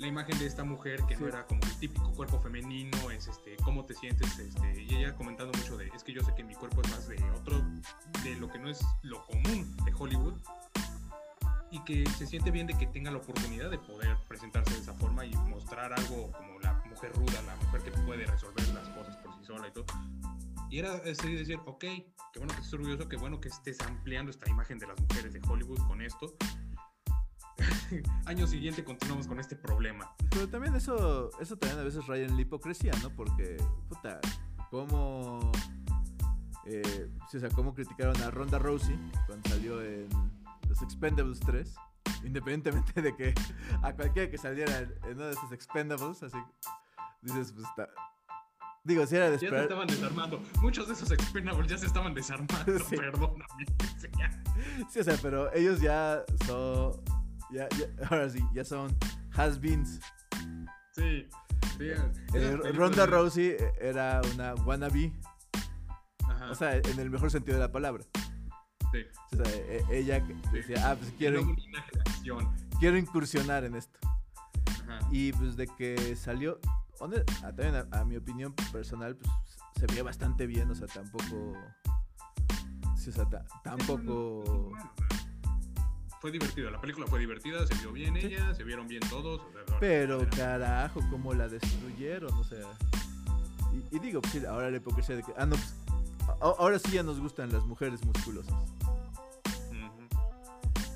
la imagen de esta mujer que no Sí. era como el típico cuerpo femenino, es este, cómo te sientes, este, y ella comentando mucho de, es que yo sé que mi cuerpo es más de otro, de lo que no es lo común de Hollywood, y que se siente bien de que tenga la oportunidad de poder presentarse de esa forma y mostrar algo como la mujer ruda, la mujer que puede resolver las cosas por sí sola y todo. Y era así decir, ok, qué bueno que estés orgulloso, qué bueno que estés ampliando esta imagen de las mujeres de Hollywood con esto. Año siguiente continuamos con este problema. pero también eso, eso también a veces raya en la hipocresía, ¿no? Porque, puta, cómo, eh, sí, o sea, cómo criticaron a Ronda Rousey cuando salió en los Expendables 3, independientemente de que a cualquiera que saliera en, uno de esos Expendables, así, dices, pues está... Digo, si era de Ya se esperar... estaban desarmando. Muchos de esos expendables ya se estaban desarmando. Sí. Perdóname. Sí, o sea, pero ellos ya son... Ya, ya- ahora sí, ya son has-beens. Sí. sí, Eh, Ronda de- Rousey eh, era una wannabe, Ajá, o sea, en el mejor sentido de la palabra. sí. O sea, e- ella decía, ah, pues quiero, quiero incursionar en esto. Ajá. Y pues de que salió, ah, también a, a mi opinión personal, pues se veía bastante bien, o sea, tampoco... Sí, o sea, ta- tampoco... Fue divertido, la película fue divertida, se vio bien Sí. ella, se vieron bien todos. o sea, Pero carajo, cómo la destruyeron, o sea... Y, y digo, pues sí, ahora la hipocresía de que, ah, no, pues, ahora sí ya nos gustan las mujeres musculosas.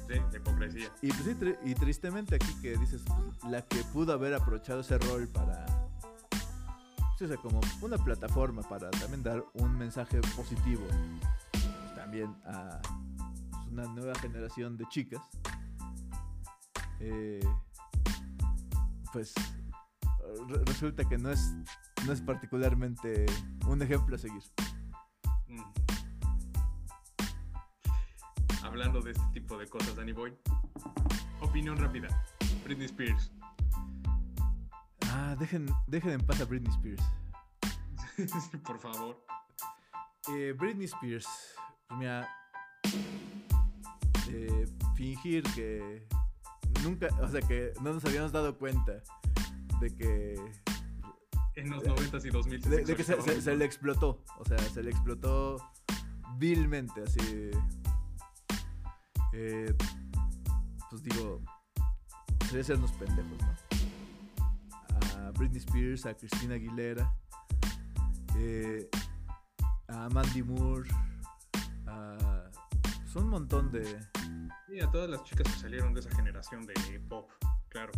Sí, de hipocresía. Y pues tri- y tristemente aquí que dices, pues, la que pudo haber aprovechado ese rol para, sí, o sea, como una plataforma para también dar un mensaje positivo pues, también a pues, una nueva generación de chicas, eh, pues re- resulta que no es, no es particularmente un ejemplo a seguir. Mm. Hablando de este tipo de cosas, Danny Boy. Opinión rápida. Britney Spears. Ah, dejen, dejen en paz a Britney Spears. Por favor. Eh, Britney Spears, pues mira, eh, fingir que nunca, o sea, que no nos habíamos dado cuenta de que, En los 90s y 2000 de, de que se, se- se le explotó, o sea, se le explotó vilmente, así. Eh, pues digo, sería ser unos pendejos, ¿no? A Britney Spears, a Christina Aguilera, eh, a Mandy Moore, a pues, un montón de... Sí, a todas las chicas que salieron de esa generación de pop, claro.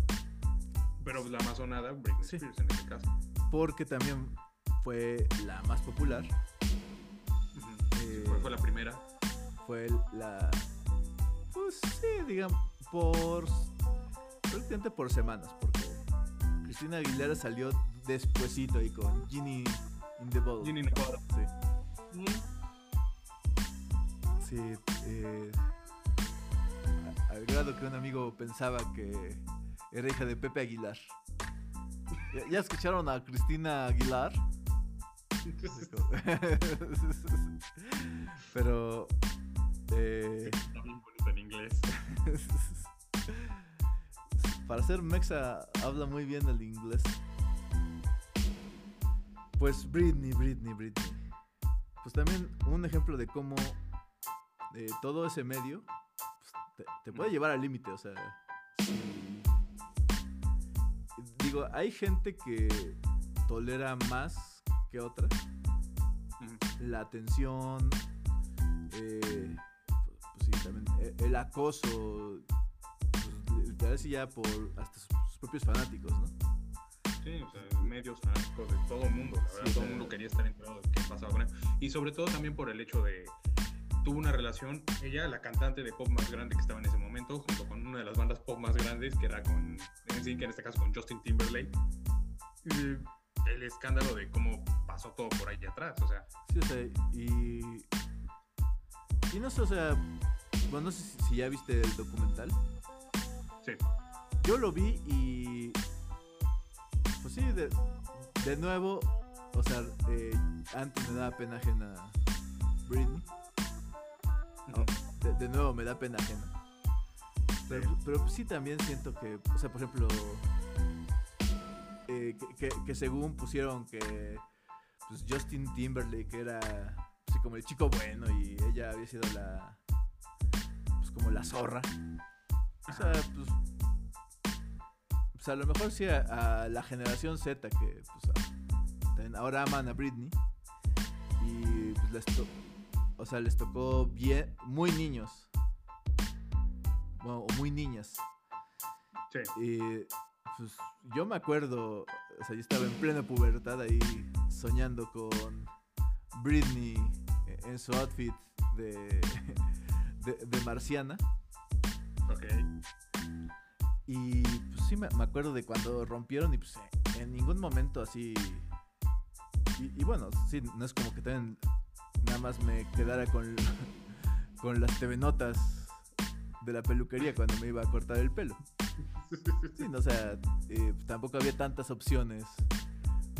Pero la más sonada, Britney Sí. Spears en este caso. Porque también fue la más popular. Eh, Fue, fue la primera. fue la... Pues sí, digamos, por... Prácticamente por semanas, porque Christina Aguilera salió despuesito ahí con Ginny in the Bottle. Ginny in the Bottle. Sí. Mm. Sí, eh, al grado que un amigo pensaba que era hija de Pepe Aguilar. ¿Ya, ya escucharon a Cristina Aguilar? Pero... eh, Está bien bonito en inglés. para ser mexa habla muy bien el inglés. Pues Britney, Britney, Britney. Pues también un ejemplo de cómo eh, todo ese medio pues, te, te puede llevar al límite, o sea, digo, hay gente que tolera más que otra Ujú. la atención, eh, pues sí, también eh, el acoso, pues, literal sí ya por hasta sus, propios fanáticos, ¿no? Sí, o sea, medios fanáticos de todo el mundo, la verdad, Sí, todo el mundo quería estar enterado de qué pasaba con él. Y sobre todo también por el hecho de, tuvo una relación, ella, la cantante de pop más grande que estaba en ese momento, junto con una de las bandas pop más grandes, que era con, NSYNC, en este caso con Justin Timberlake. Y el escándalo de cómo pasó todo por ahí atrás, o sea, Sí, o sea, y. Y no sé, o sea. Bueno, no sé si, si ya viste el documental. sí. Yo lo vi y. Pues sí, de, de nuevo. O sea, eh, antes me daba pena ajena Britney. De, de nuevo me da pena ajena. Pero, pero pues sí también siento que, o sea, por ejemplo, eh, que, que- que según pusieron que pues Justin Timberlake era así como el chico bueno y ella había sido la, pues como la zorra. O sea, pues, pues a lo mejor sí a, a la generación Z que pues a- ahora aman a Britney y pues to- o sea, les tocó bien, muy niños. Bueno, o muy niñas. Sí. Y pues yo me acuerdo, o sea, yo estaba en plena pubertad ahí soñando con Britney en su outfit de, de, de marciana. Ok. Y pues sí me, me acuerdo de cuando rompieron y pues en ningún momento así... Y, y bueno, sí, no es como que también nada más me quedara con, con las TV notas de la peluquería cuando me iba a cortar el pelo. Sí, no, o sea, eh, tampoco había tantas opciones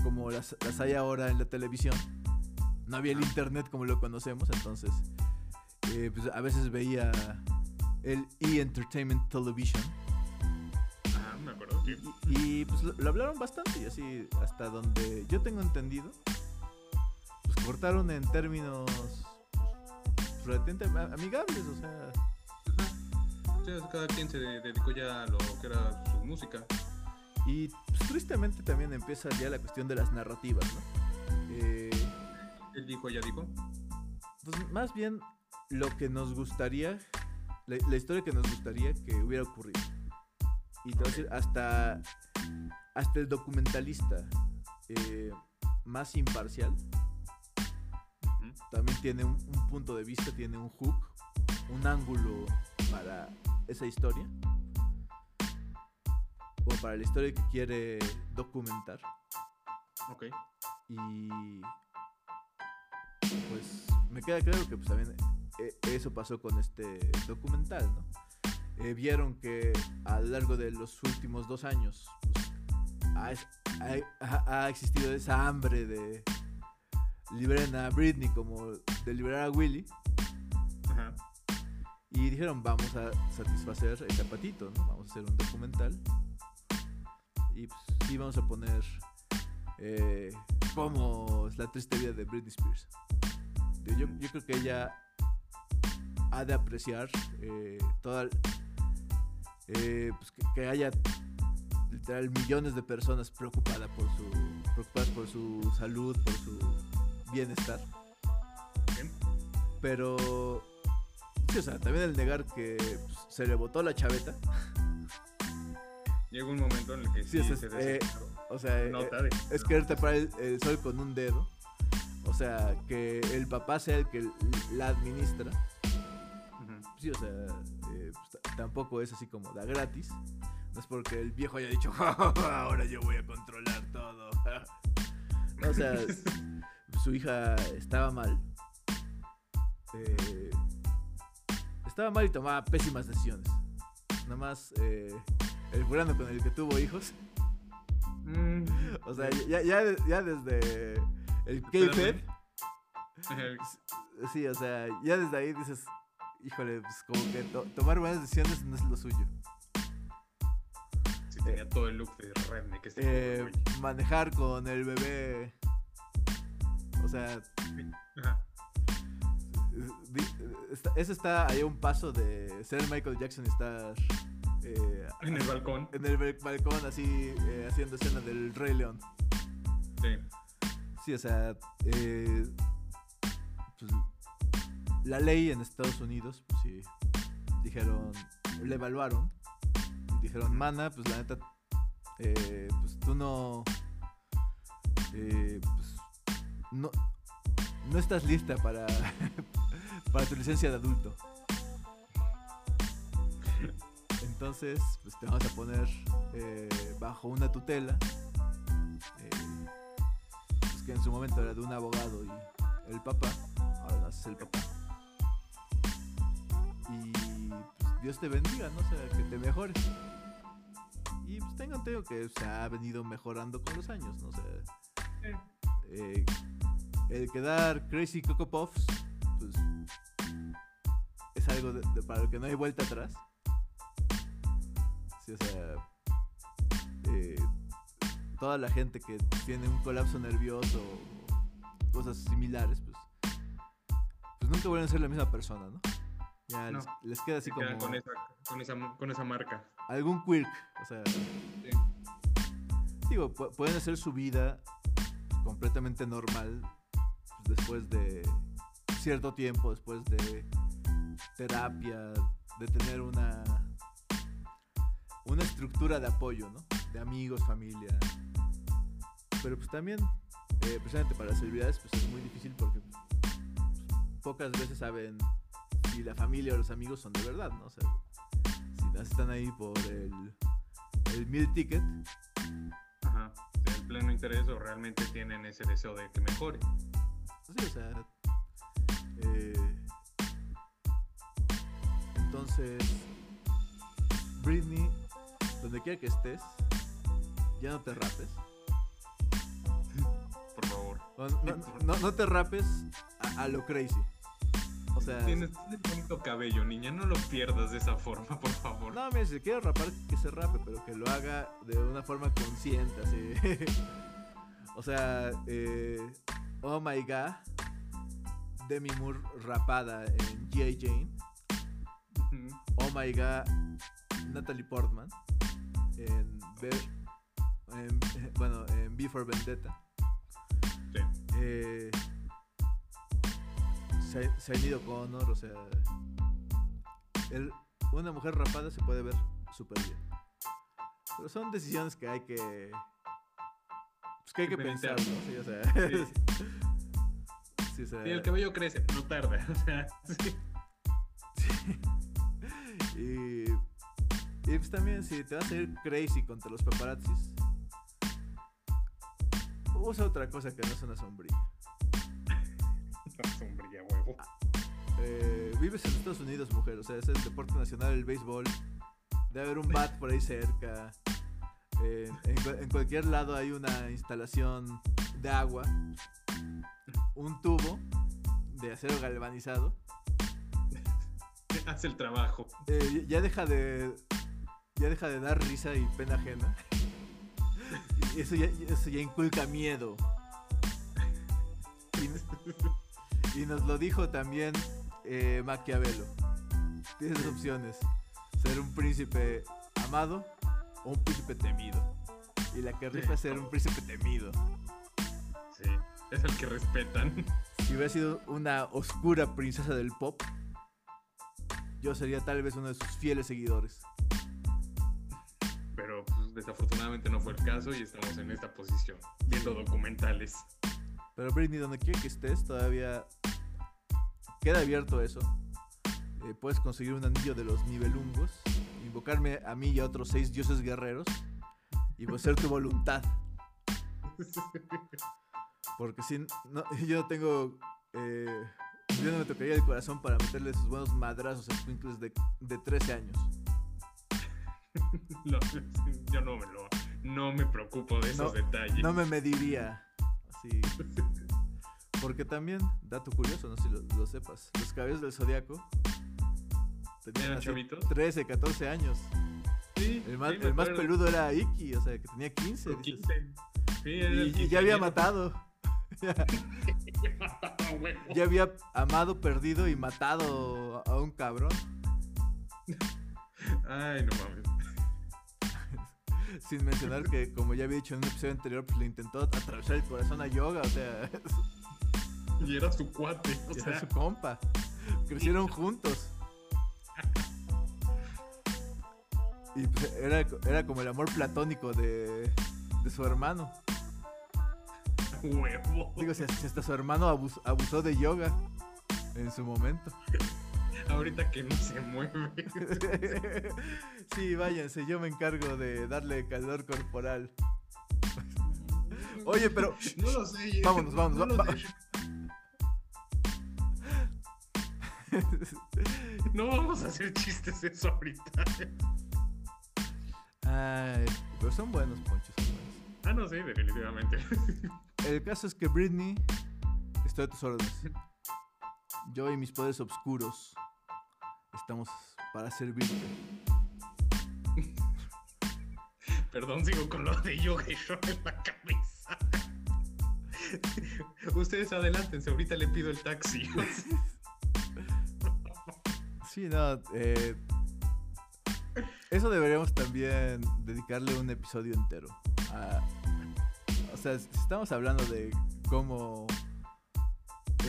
como las, las hay ahora en la televisión. No había el internet como lo conocemos, entonces eh, pues a veces veía el E-Entertainment Television Ajá, me acuerdo, y, y, pues lo, lo hablaron bastante y así hasta donde yo tengo entendido, cortaron en términos pues, amigables, o sea, cada quien se de- dedicó ya a lo que era su música. y pues, tristemente también empieza ya la cuestión de las narrativas, ¿no? Eh, Él dijo, ella dijo. pues más bien lo que nos gustaría, la, la historia que nos gustaría que hubiera ocurrido. Y te voy a decir, hasta, hasta el documentalista eh, más imparcial. También tiene un, un punto de vista, tiene un hook, un ángulo para esa historia. O para la historia que quiere documentar. Ok. Y pues me queda claro que pues también eh, eso pasó con este documental, ¿no? Eh, vieron que a lo largo de los últimos dos años pues, ha, es- ha- ha- ha existido esa hambre de liberen a Britney como de liberar a Willy Ajá. y dijeron vamos a satisfacer ese apatito, ¿no? Vamos a hacer un documental y pues sí vamos a poner eh, cómo es la triste vida de Britney Spears. Yo, yo creo que ella ha de apreciar eh, toda el- eh, pues que, que haya literal millones de personas preocupadas por su preocupadas por su salud, por su bienestar. Bien. Pero sí, o sea, también el negar que pues, se le botó la chaveta. Llegó un momento en el que Sí, sí, o sea, se eh. O sea, eh, es querer tapar el, el sol con un dedo. O sea, que el papá sea el que la administra. Sí, o sea, eh, pues, tampoco es así como da gratis. No es porque el viejo haya dicho, ahora yo voy a controlar todo. O sea, su hija estaba mal. Eh, estaba mal y tomaba pésimas decisiones. Nada más eh, el fulano con el que tuvo hijos. Mm. O sea, ya, ya, ya desde el. K-Fed, Eh, sí, o sea, ya desde ahí dices, híjole, pues como que to- tomar buenas decisiones no es lo suyo. Sí, tenía todo el look de redneck este Eh, manejar con el bebé, o sea, Ajá. di- está- ahí a un paso de ser Michael Jackson y estar eh, En el balcón. en el bal- balcón así eh, haciendo escena del Rey León. Sí. Sí, o sea, eh, pues, la ley en Estados Unidos, pues sí, dijeron, le evaluaron dijeron, mana, pues la neta, eh, pues tú no, eh, pues, no, no estás lista para, para tu licencia de adulto. Entonces, pues te vamos a poner eh, bajo una tutela. eh, pues que en su momento era de un abogado y el papá, ahora es el papá. Y pues Dios te bendiga, ¿no? O sea, que te mejores. Y pues tengo entendido que se ha venido mejorando con los años, ¿no? O sea, Eh, el quedar Crazy Coco Puffs, pues es algo de- de- para lo que no hay vuelta atrás. Sí, o sea, eh, toda la gente que tiene un colapso nervioso o cosas similares, pues, pues nunca vuelven a ser la misma persona, ¿no? Ya No. les, les queda así como con, esa, con, esa, con esa marca. algún quirk, o sea, Sí. Digo, pu- pueden hacer su vida completamente normal pues, después de cierto tiempo, después de terapia, de tener una una estructura de apoyo, ¿no? De amigos, familia. Pero pues también, eh, precisamente para las celebridades, pues es muy difícil porque pues, pocas veces saben si la familia o los amigos son de verdad, ¿no? Si no están ahí por el, el meal ticket, pleno interés o realmente tienen ese deseo de que mejore. Sí, o sea. eh, entonces, Britney, donde quiera que estés, ya no te rapes. Por favor. No, no- no- no te rapes a, a lo crazy. O sea, Tienes, tienes bonito cabello, niña. No lo pierdas de esa forma, por favor. no, mira, si quiere rapar, que se rape, pero que lo haga de una forma consciente, así. o sea, eh, oh my god, Demi Moore rapada en G.I. Jane. Oh my god, Natalie Portman en, Be- en- bueno, en B for Vendetta. Sí. Eh, se, se han ido Connor, o sea, el- una mujer rapada se puede ver súper bien. Pero son decisiones que hay que, pues que hay que pensar. Sí, o sea, Sí. sí, o sea, Sí, el cabello crece, no tarda. O sea, sí. y, y pues también si te vas a ir crazy contra los paparazzis, usa otra cosa que no es una sombrilla. Una sombrilla, huevo. Eh, vives en Estados Unidos, mujer, o sea, es el deporte nacional el béisbol. Debe haber un bat por ahí cerca. Eh, en, cua- en cualquier lado hay una instalación de agua, un tubo de acero galvanizado. Hace el trabajo. Eh, ya deja de ya deja de dar risa y pena ajena. Eso ya, eso ya inculca miedo. Y, y nos lo dijo también eh, Maquiavelo. Tienes dos opciones: ser un príncipe amado o un príncipe temido. Y la que rifa es ser un príncipe temido. Sí. Es el que respetan. Si hubiera sido una oscura princesa del pop, yo sería tal vez uno de sus fieles seguidores. Pero pues, desafortunadamente no fue el caso y estamos en esta posición, viendo documentales. Pero Britney, donde quiera que estés, todavía queda abierto eso. Eh, puedes conseguir un anillo de los nivelungos, invocarme a mí y a otros seis dioses guerreros y pues ser tu voluntad. Porque si no, yo no tengo. eh, yo no me tocaría el corazón para meterle sus buenos madrazos a escuincles de, de 13 años. No, yo no me lo, no me preocupo de esos No, detalles. No me mediría así. Porque también, dato curioso, no sé si lo, lo sepas, los cabellos del zodiaco tenían ¿Eran así chavitos? 13, 14 años. Sí, El más, sí, me el más acuerdo. peludo era Iki, o sea, que tenía 15. Con dices. 15. Sí, era el Y, ya había matado. ya había amado, perdido y matado a un cabrón. Ay, no mames. Sin mencionar que, como ya había dicho en un episodio anterior, pues le intentó atravesar el corazón a Yoga, o sea. Y era su cuate, o era sea. su compa. Crecieron juntos. Y pues, era, era como el amor platónico de, de su hermano. Huevo. Digo, si si hasta su hermano abus- abusó de yoga en su momento. Ahorita que no se mueve. sí, váyanse, yo me encargo de darle calor corporal. Oye, pero No lo sé. Vámonos, vámonos, No, va-. No vamos a hacer chistes eso ahorita. Ay, pero son buenos, Poncho, son buenos. Ah, no, sí, definitivamente. El caso es que Britney, estoy a tus órdenes. Yo y mis poderes oscuros estamos para servirte. Perdón, sigo con lo de yoga y yo en la cabeza. Ustedes adelántense, ahorita le pido el taxi. Sí, no, eh, eso deberíamos también dedicarle un episodio entero. a- o sea, si estamos hablando de cómo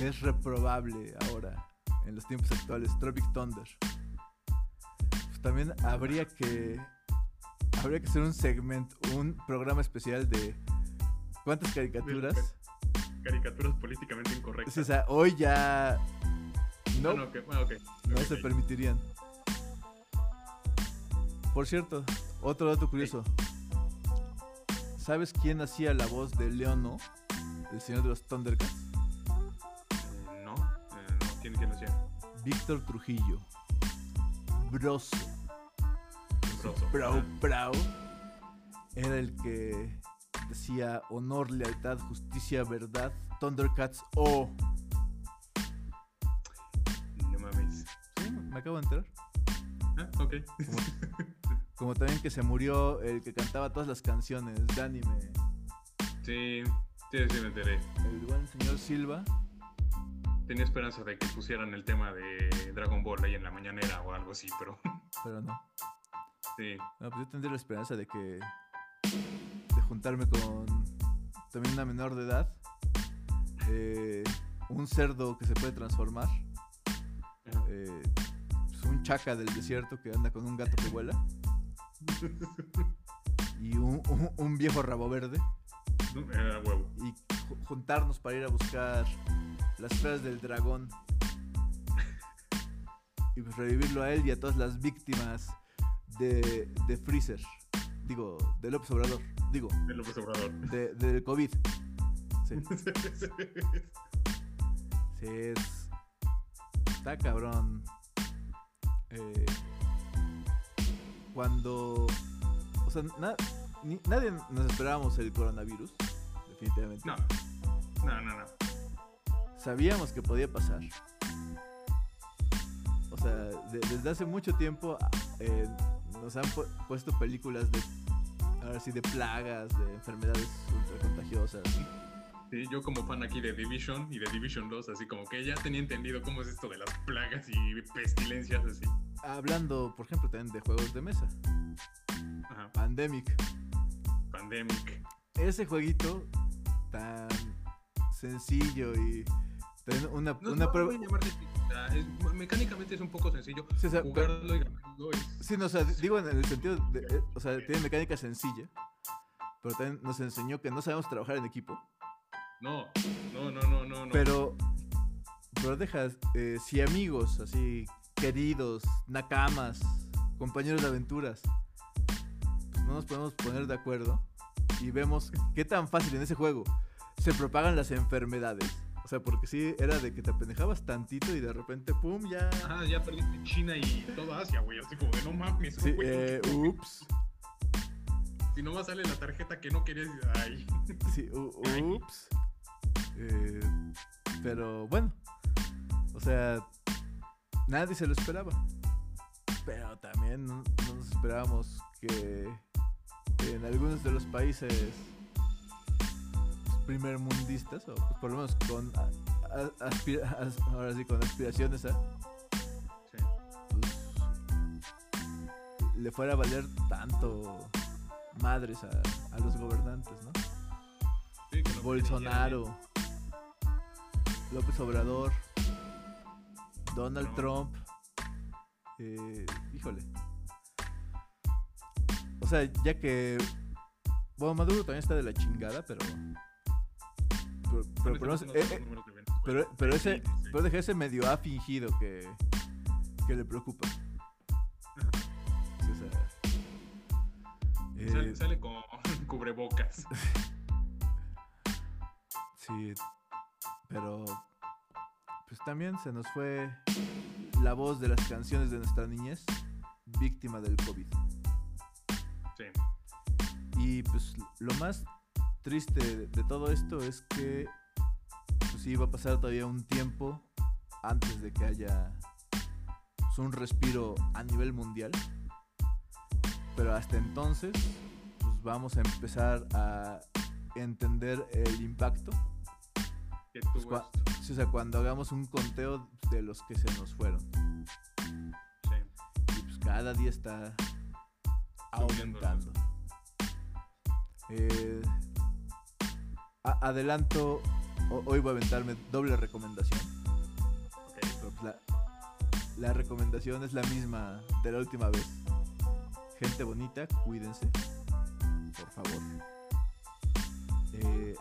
es reprobable ahora, en los tiempos actuales, Tropic Thunder, pues también habría que habría que hacer un segmento, un programa especial de cuántas caricaturas. Caricaturas políticamente incorrectas. Sí, o sea, hoy ya no, no, bueno, se permitirían. Por cierto, otro dato curioso. ¿Sabes quién hacía la voz de Leono, el señor de los Thundercats? No, no, ¿quién, quién lo hacía? Víctor Trujillo. Broso. Broso. Brau, brau. Era el que decía honor, lealtad, justicia, verdad. Thundercats O. No mames. Sí, me acabo de enterar. Ah, ok. Como también que se murió el que cantaba todas las canciones de anime. Sí, sí, sí, me enteré. El buen señor Silva. Tenía esperanza de que pusieran el tema de Dragon Ball ahí en la mañanera o algo así, pero Pero no. sí. No, pues yo tendría la esperanza de que. de juntarme con. también una menor de edad. eh, un cerdo que se puede transformar. eh, pues un chaca del desierto que anda con un gato que vuela. Y un, un- un viejo rabo verde. Era huevo. Y ju- juntarnos para ir a buscar las esferas del dragón. Y pues revivirlo a él y a todas las víctimas de, de Freezer. Digo, de López Obrador. Digo, El López Obrador. de, del COVID. Sí, sí, es. Está cabrón. Eh, cuando. O sea, na- ni- nadie nos esperábamos el coronavirus. Definitivamente. No. No, no, no. Sabíamos que podía pasar. O sea, de- desde hace mucho tiempo eh, nos han pu- puesto películas de. Ahora sí, de plagas, de enfermedades ultra contagiosas. Sí, yo como fan aquí de Division y de Division 2, así como que ya tenía entendido cómo es esto de las plagas y pestilencias así. Hablando, por ejemplo, también de juegos de mesa. Ajá. Pandemic. Pandemic. Ese jueguito tan sencillo y una, No, una no prueba. es- mecánicamente es un poco sencillo. Sí, o sea, Jugarlo y ganarlo es... sí, no, o sea, digo en el sentido de, eh, o sea, tiene mecánica sencilla, pero también nos enseñó que no sabemos trabajar en equipo, No, no, no, no, no. no. pero pero dejas eh, si amigos así queridos, nakamas, compañeros de aventuras, pues no nos podemos poner de acuerdo y vemos qué tan fácil en ese juego se propagan las enfermedades. O sea, porque sí, era de que te apendejabas tantito y de repente, pum, ya. Ajá, ya perdiste China y toda Asia, güey. Así como de no mames, Sí, güey. eh, ups. Si nomás sale la tarjeta que no querías. Ay. Sí, ups. Eh, pero bueno, o sea, nadie se lo esperaba. Pero también no, no nos esperábamos que en algunos de los países primermundistas, o pues, por lo menos con a- a- aspira- as- ahora sí, con aspiraciones a, Sí. pues, le fuera a valer tanto madres a, a los gobernantes, ¿no? Sí, que no Bolsonaro, López Obrador, Donald Trump. Trump. eh, híjole. O sea, ya que. Bueno, Maduro también está de la chingada, pero. Pero, pero, eh, eh, pero, pero Sí, ese, sí, sí. pero ese medio ha fingido que, que le preocupa. Sí, o sea, Sale, eh, sale con cubrebocas. Sí, pero pues también se nos fue la voz de las canciones de nuestra niñez, víctima del COVID. Sí. Y pues lo más triste de, de todo esto es que pues sí va a pasar todavía un tiempo antes de que haya pues, un respiro a nivel mundial. Pero hasta entonces pues vamos a empezar a entender el impacto Pues, cua- o sea, cuando hagamos un conteo de los que se nos fueron. Sí. Y pues cada día está aumentando. Eh, a- adelanto, ho- hoy voy a aventarme doble recomendación. Pero pues la, la recomendación es la misma de la última vez. Gente bonita, cuídense. Por favor. Eh,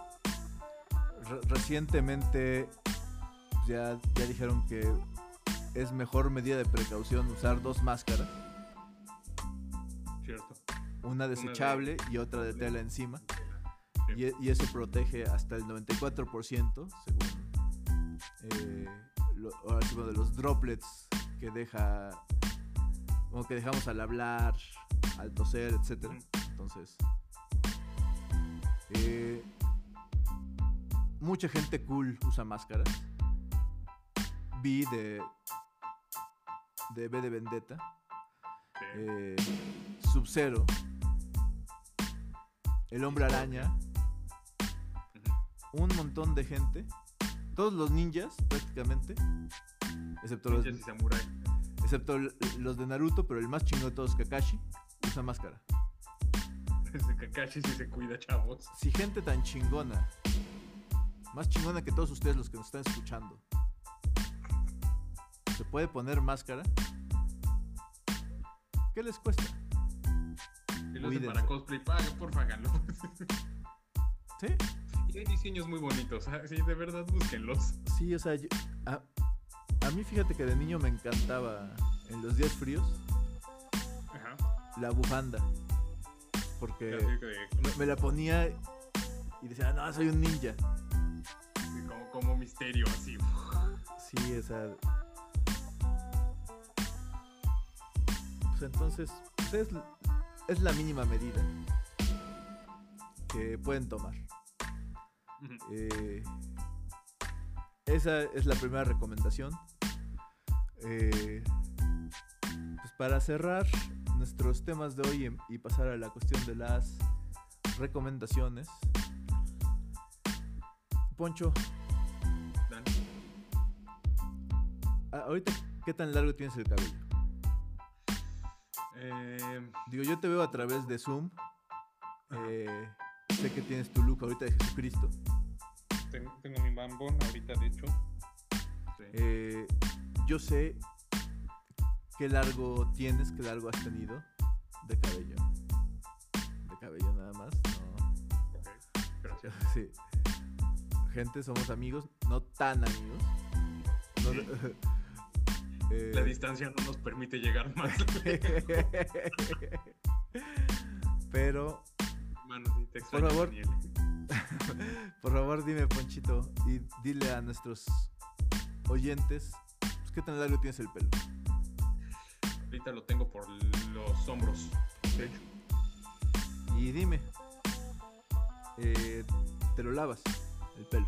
re- recientemente pues, ya, ya dijeron que es mejor medida de precaución usar dos máscaras. Cierto. Una desechable y otra de tela encima. Y, e- y eso protege hasta el 94% según eh, lo- ahora sí, de los droplets que deja como que dejamos al hablar, al toser. Ujú. Entonces, eh, mucha gente cool usa máscaras. Vi de de B de Vendetta, eh, Sub-Zero, El Hombre Araña. Un montón de gente, todos los ninjas prácticamente, excepto los, y samurai. excepto los de Naruto, pero el más chingón de todos, Kakashi, usa máscara. Kakashi sí se cuida, chavos. Si gente tan chingona, más chingona que todos ustedes los que nos están escuchando, se puede poner máscara, ¿qué les cuesta? Si lo hacen para cosplay, paga, porfa, háganlo. ¿Sí? Hay diseños muy bonitos. ah, Sí, de verdad, búsquenlos. Sí, o sea, yo- a, a mí fíjate que de niño me encantaba en los días fríos Ajá. la bufanda. Porque me, me la ponía y decía, no, soy un ninja. sí, como, como misterio, así. Sí, o sea. Pues entonces, pues es, es la mínima medida que pueden tomar. Eh, esa es la primera recomendación. Eh, pues para cerrar nuestros temas de hoy y pasar a la cuestión de las recomendaciones. Poncho, Dan. a- ahorita, ¿qué tan largo tienes el cabello? Eh, Digo, yo te veo a través de Zoom. Eh, sé que tienes tu look ahorita de Jesucristo. tengo, tengo mi bambón ahorita, de hecho. Sí. Eh, yo sé qué largo tienes, qué largo has tenido de cabello. De cabello nada más, no. Ok, gracias. Sí. Gente, somos amigos, no tan amigos. No- Eh, La distancia no nos permite llegar más. Pero, Mano, sí, te extraño, favor. Por favor, dime, Ponchito, y dile a nuestros oyentes, pues, ¿qué tan largo tienes el pelo? Ahorita lo tengo por los hombros. De hecho. Y dime, eh, ¿te lo lavas el pelo?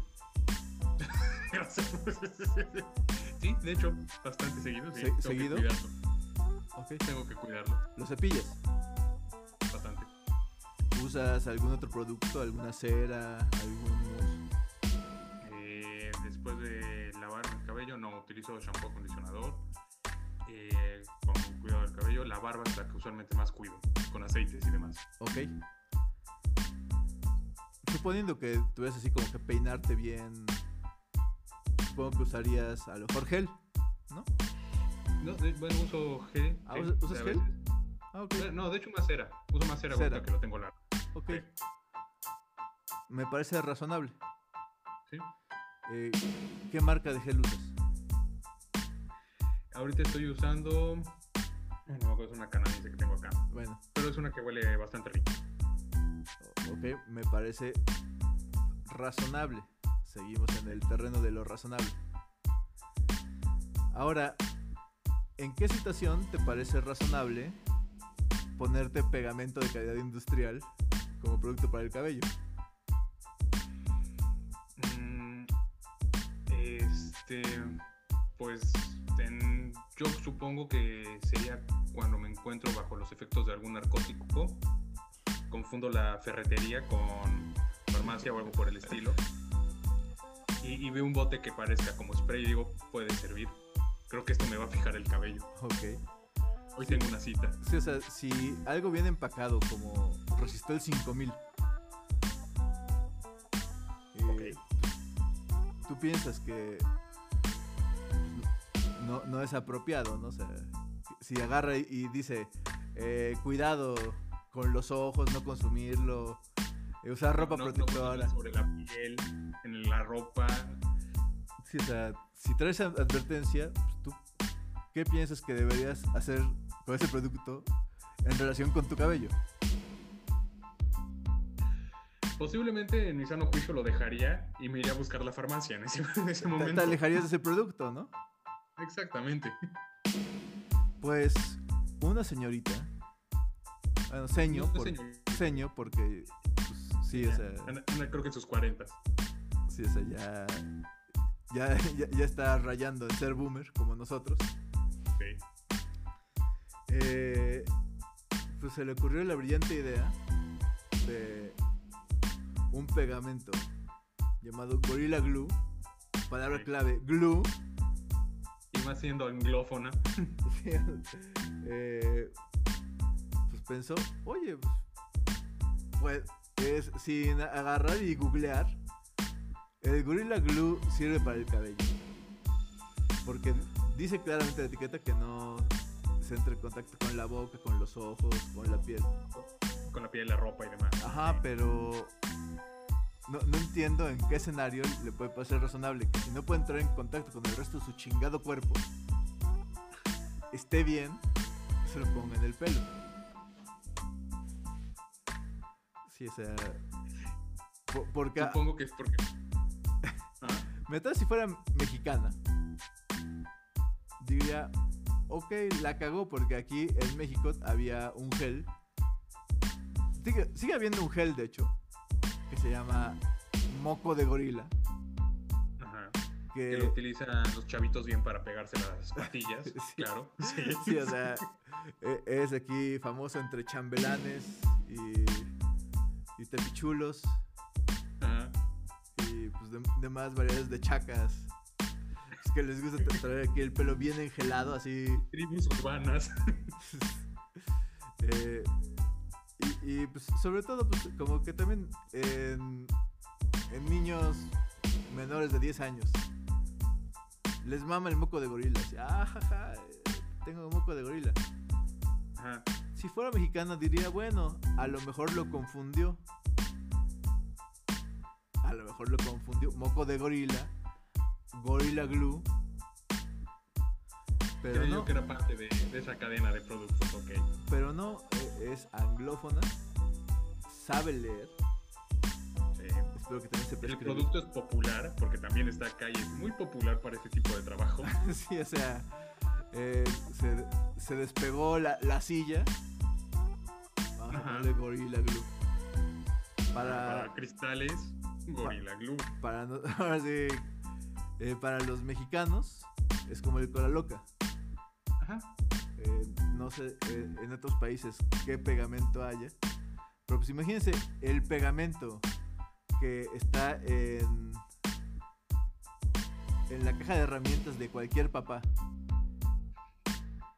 sí, de hecho, bastante seguido. Sí, Se- tengo ¿seguido? Que cuidarlo. Ok. Tengo que cuidarlo ¿Lo cepillas? ¿Usas algún otro producto, alguna cera, algún? Eh, después de utilizo shampoo acondicionador, eh, con cuidado del cabello. La barba es la que usualmente más cuido, con aceites y demás. Ok. Suponiendo que tuvieras así como que peinarte bien, supongo que usarías a lo mejor gel, ¿no? No, de- bueno, uso gel. Ah, ¿usas- gel? Ah. Eh, No, de hecho más cera. Uso más cera, Cera. que lo tengo largo. Ok. Sí. Me parece razonable. ¿sí? Eh, ¿Qué marca de gel usas? Ahorita estoy usando... No me acuerdo, es una canadiense que tengo acá. Bueno, Pero es una que huele bastante rico. ok, me parece razonable. Seguimos en el terreno de lo razonable. Ahora, ¿en qué situación te parece razonable ponerte pegamento de calidad industrial como producto para el cabello? Mm, Este, pues en- yo supongo que sería cuando me encuentro bajo los efectos de algún narcótico. Confundo la ferretería con farmacia o algo por el estilo. Y, y veo un bote que parezca como spray y digo, puede servir. Creo que esto me va a fijar el cabello. Ok. Hoy tengo una cita. Sí, o sea, si algo viene empacado como Resistol 5000, eh, tú piensas que no, no es apropiado, ¿no? O sea, si agarra y, y dice, eh, cuidado con los ojos, no consumirlo, eh, usar ropa No- protectora. sobre la piel, en la ropa. Sí, o sea, si traes esa advertencia, pues, tú, ¿qué piensas que deberías hacer con ese producto en relación con tu cabello? Posiblemente en mi sano juicio lo dejaría y me iría a buscar la farmacia en ese, en ese Te- momento. te alejarías de ese producto, ¿no? Exactamente. Pues una señorita, bueno, seño, No, por, señor. seño porque pues, sí, o sea, anda creo que en sus 40. sí, o sea, ya, ya, ya, ya está rayando en ser boomer como nosotros. Sí. Eh, pues se le ocurrió la brillante idea de un pegamento llamado Gorilla Glue, palabra Sí. clave, glue, Y más siendo anglófona. eh, pues pensó, oye, pues, pues, es sin agarrar y googlear, el Gorilla Glue sirve para el cabello. Porque dice claramente la etiqueta que no se entre en contacto con la boca, con los ojos, con la piel. Con la piel, la ropa y demás. Ajá, pero no, no entiendo en qué escenario le puede parecer razonable que si no puede entrar en contacto con el resto de su chingado cuerpo, esté bien, se lo ponga en el pelo. Sí, o sea... po- Porque... Supongo que es porque. Ah, Me si fuera mexicana. Diría, ok, la cagó porque aquí en México había un gel. Sigue, sigue habiendo un gel, de hecho, que se llama moco de gorila. ajá. Que, Que lo utilizan los chavitos bien para pegarse las patillas. Sí. Claro. Sí. sí, o sea, e- es aquí famoso entre chambelanes y, y tepichulos Ajá. y pues de- demás variedades de chacas. Que les gusta tra- traer aquí el pelo bien engelado, así Tribus urbanas. Eh, y, y, pues sobre todo pues como que también en, en niños menores de 10 años les mama el moco de gorila. así, ah, jaja, eh, tengo moco de gorila. Ajá. Si fuera mexicano diría, bueno, a lo mejor lo confundió. A lo mejor lo confundió. Moco de gorila, gorila glue. Pero Creía no. yo que era parte de, de esa cadena de productos, ok. pero no eh, es anglófona, sabe leer. Sí. Espero que también sepa El producto es popular, porque también está acá y es muy popular para este tipo de trabajo. sí, o sea, eh, se, se despegó la, la silla. Vamos a ponerle Gorilla Glue. Para Para, cristales, Gorilla Glue. para, no- ahora sí, eh, para los mexicanos es como el cola loca. Ajá. Eh, no sé eh, en otros países qué pegamento haya. Pero pues imagínense el pegamento que está en, en la caja de herramientas de cualquier papá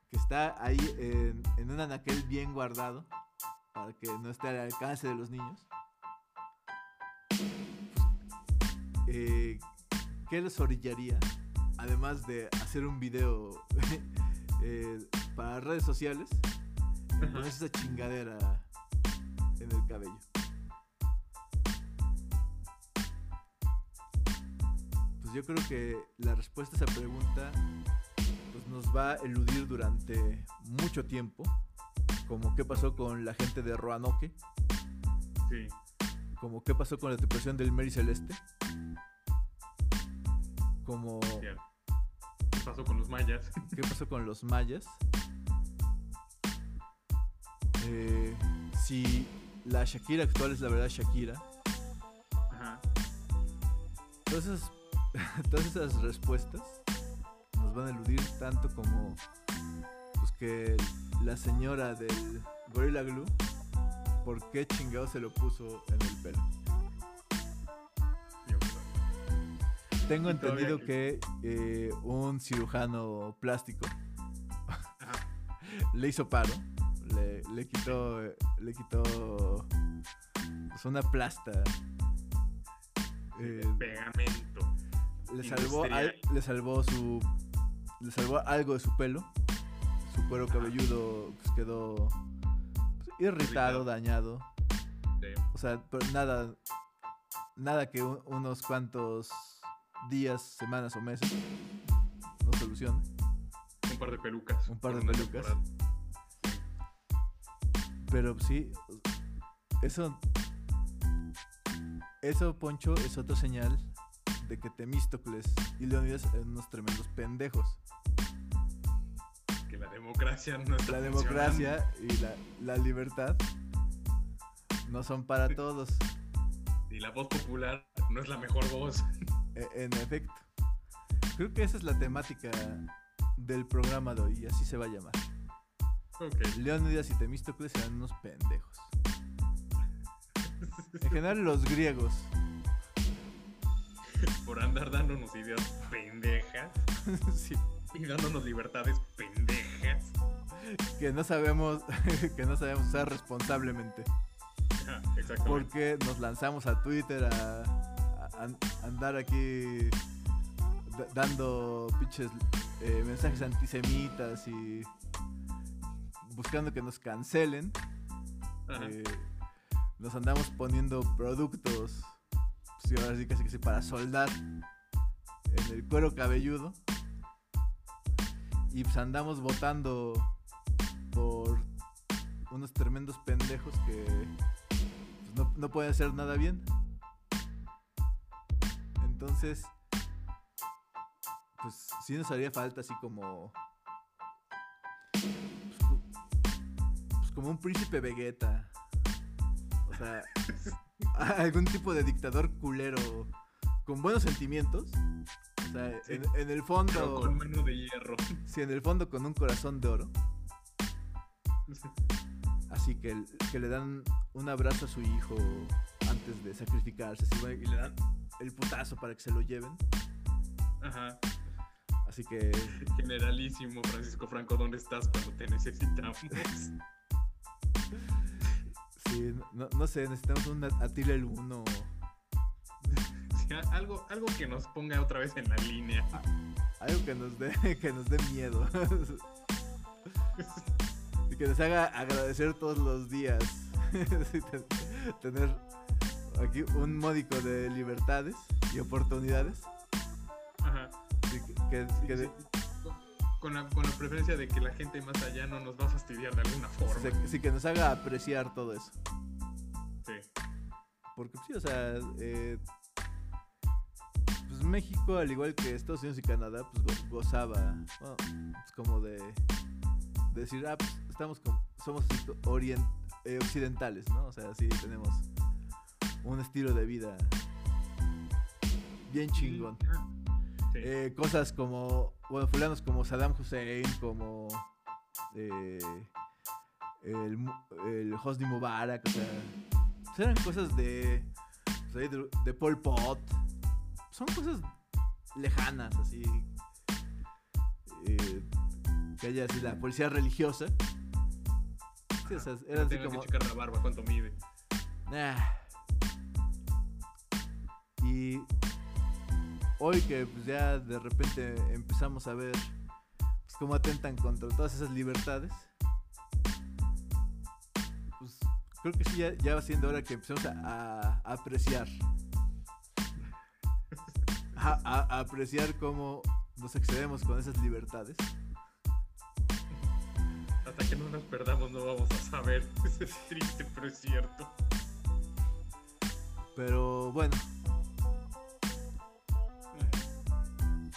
que está ahí en, en un anaquel bien guardado para que no esté al alcance de los niños. Eh, ¿Qué les orillaría? Además de hacer un video eh, para redes sociales, con esa chingadera en el cabello. Pues yo creo que la respuesta a esa pregunta pues nos va a eludir durante mucho tiempo, como qué pasó con la gente de Roanoke, Sí. como qué pasó con la depresión del Mary Celeste, como. ¿Qué pasó con los mayas? qué pasó con los mayas, Eh, si la Shakira actual es la verdad Shakira, Ajá. todas esas, todas esas respuestas nos van a eludir tanto como pues que la señora del Gorilla Glue, ¿por qué chingado se lo puso en el pelo? Tengo entendido que- eh, un cirujano plástico le hizo paro, le, le quitó, le quitó pues, una plasta, eh, Pegamento. le salvó, al- le salvó su, le salvó algo de su pelo, su cuero cabelludo pues, quedó pues, irritado, Irritado. dañado, Sí. o sea, pero nada, nada que un- unos cuantos días, semanas o meses no solucione. Un par de pelucas. Un par de pelucas. temporada. Pero sí, eso. Eso, Poncho, es otra señal de que Temístocles y Leonidas eran unos tremendos pendejos. Que la democracia no está La democracia y la, la libertad no son para todos. Y la voz popular no es la mejor voz. E- En efecto. Creo que esa es la temática del programa de hoy, y así se va a llamar. Ok. Leónidas y Temístocles eran unos pendejos. En general, los griegos. Por andar dándonos ideas pendejas sí. y dándonos libertades pendejas. que no sabemos que no sabemos usar responsablemente Ajá, Exactamente. porque nos lanzamos a Twitter a, andar aquí da- dando pinches eh, mensajes antisemitas y buscando que nos cancelen eh, nos andamos poniendo productos pues, ahora sí casi que sí, para soldar en el cuero cabelludo. Y pues andamos votando por unos tremendos pendejos que pues, no, no pueden hacer nada bien entonces pues sí nos haría falta así como pues, co- como un príncipe Vegeta o sea algún tipo de dictador culero con buenos sentimientos o sea Sí. en, en el Pero fondo con mano de hierro. Sí, en el fondo con un corazón de oro. Así que, que le dan un abrazo a su hijo antes de sacrificarse. así, y le dan el putazo para que se lo lleven. Ajá. Así que Generalísimo Francisco Franco, ¿dónde estás cuando te necesitamos? sí, no, no sé, necesitamos un Atila el 1. Sí, algo, algo que nos ponga otra vez en la línea. Algo que nos dé, que nos dé miedo. que nos haga agradecer todos los días. Tener aquí un módico de libertades y oportunidades. Ajá. Que- que- Sí, que de- sí. Con, la, con la preferencia de que la gente más allá no nos va a fastidiar de alguna forma. sí, sí, que nos haga apreciar todo eso. Sí. Porque sí, o sea, eh, pues México, al igual que Estados Unidos y Canadá, pues go- gozaba, bueno, pues como de decir, ah, pues estamos como, somos orient- eh, occidentales, ¿no? O sea, sí tenemos un estilo de vida bien chingón. Sí. Eh, cosas como, bueno, fulanos como Saddam Hussein, como eh, el, el Hosni Mubarak, o sea, pues eran cosas de, pues ahí de, de Pol Pot. Son cosas lejanas, así. Eh, que haya así la policía religiosa. Sí, o sea, era así como. que checar la barba, cuánto mide. Ah. Y hoy que pues, ya de repente empezamos a ver pues, cómo atentan contra todas esas libertades, pues creo que sí, ya, ya va siendo hora que empecemos a, a apreciar. A, a- a apreciar cómo nos excedemos con esas libertades. Hasta que no nos perdamos no vamos a saber. Es triste, pero es cierto. Pero bueno,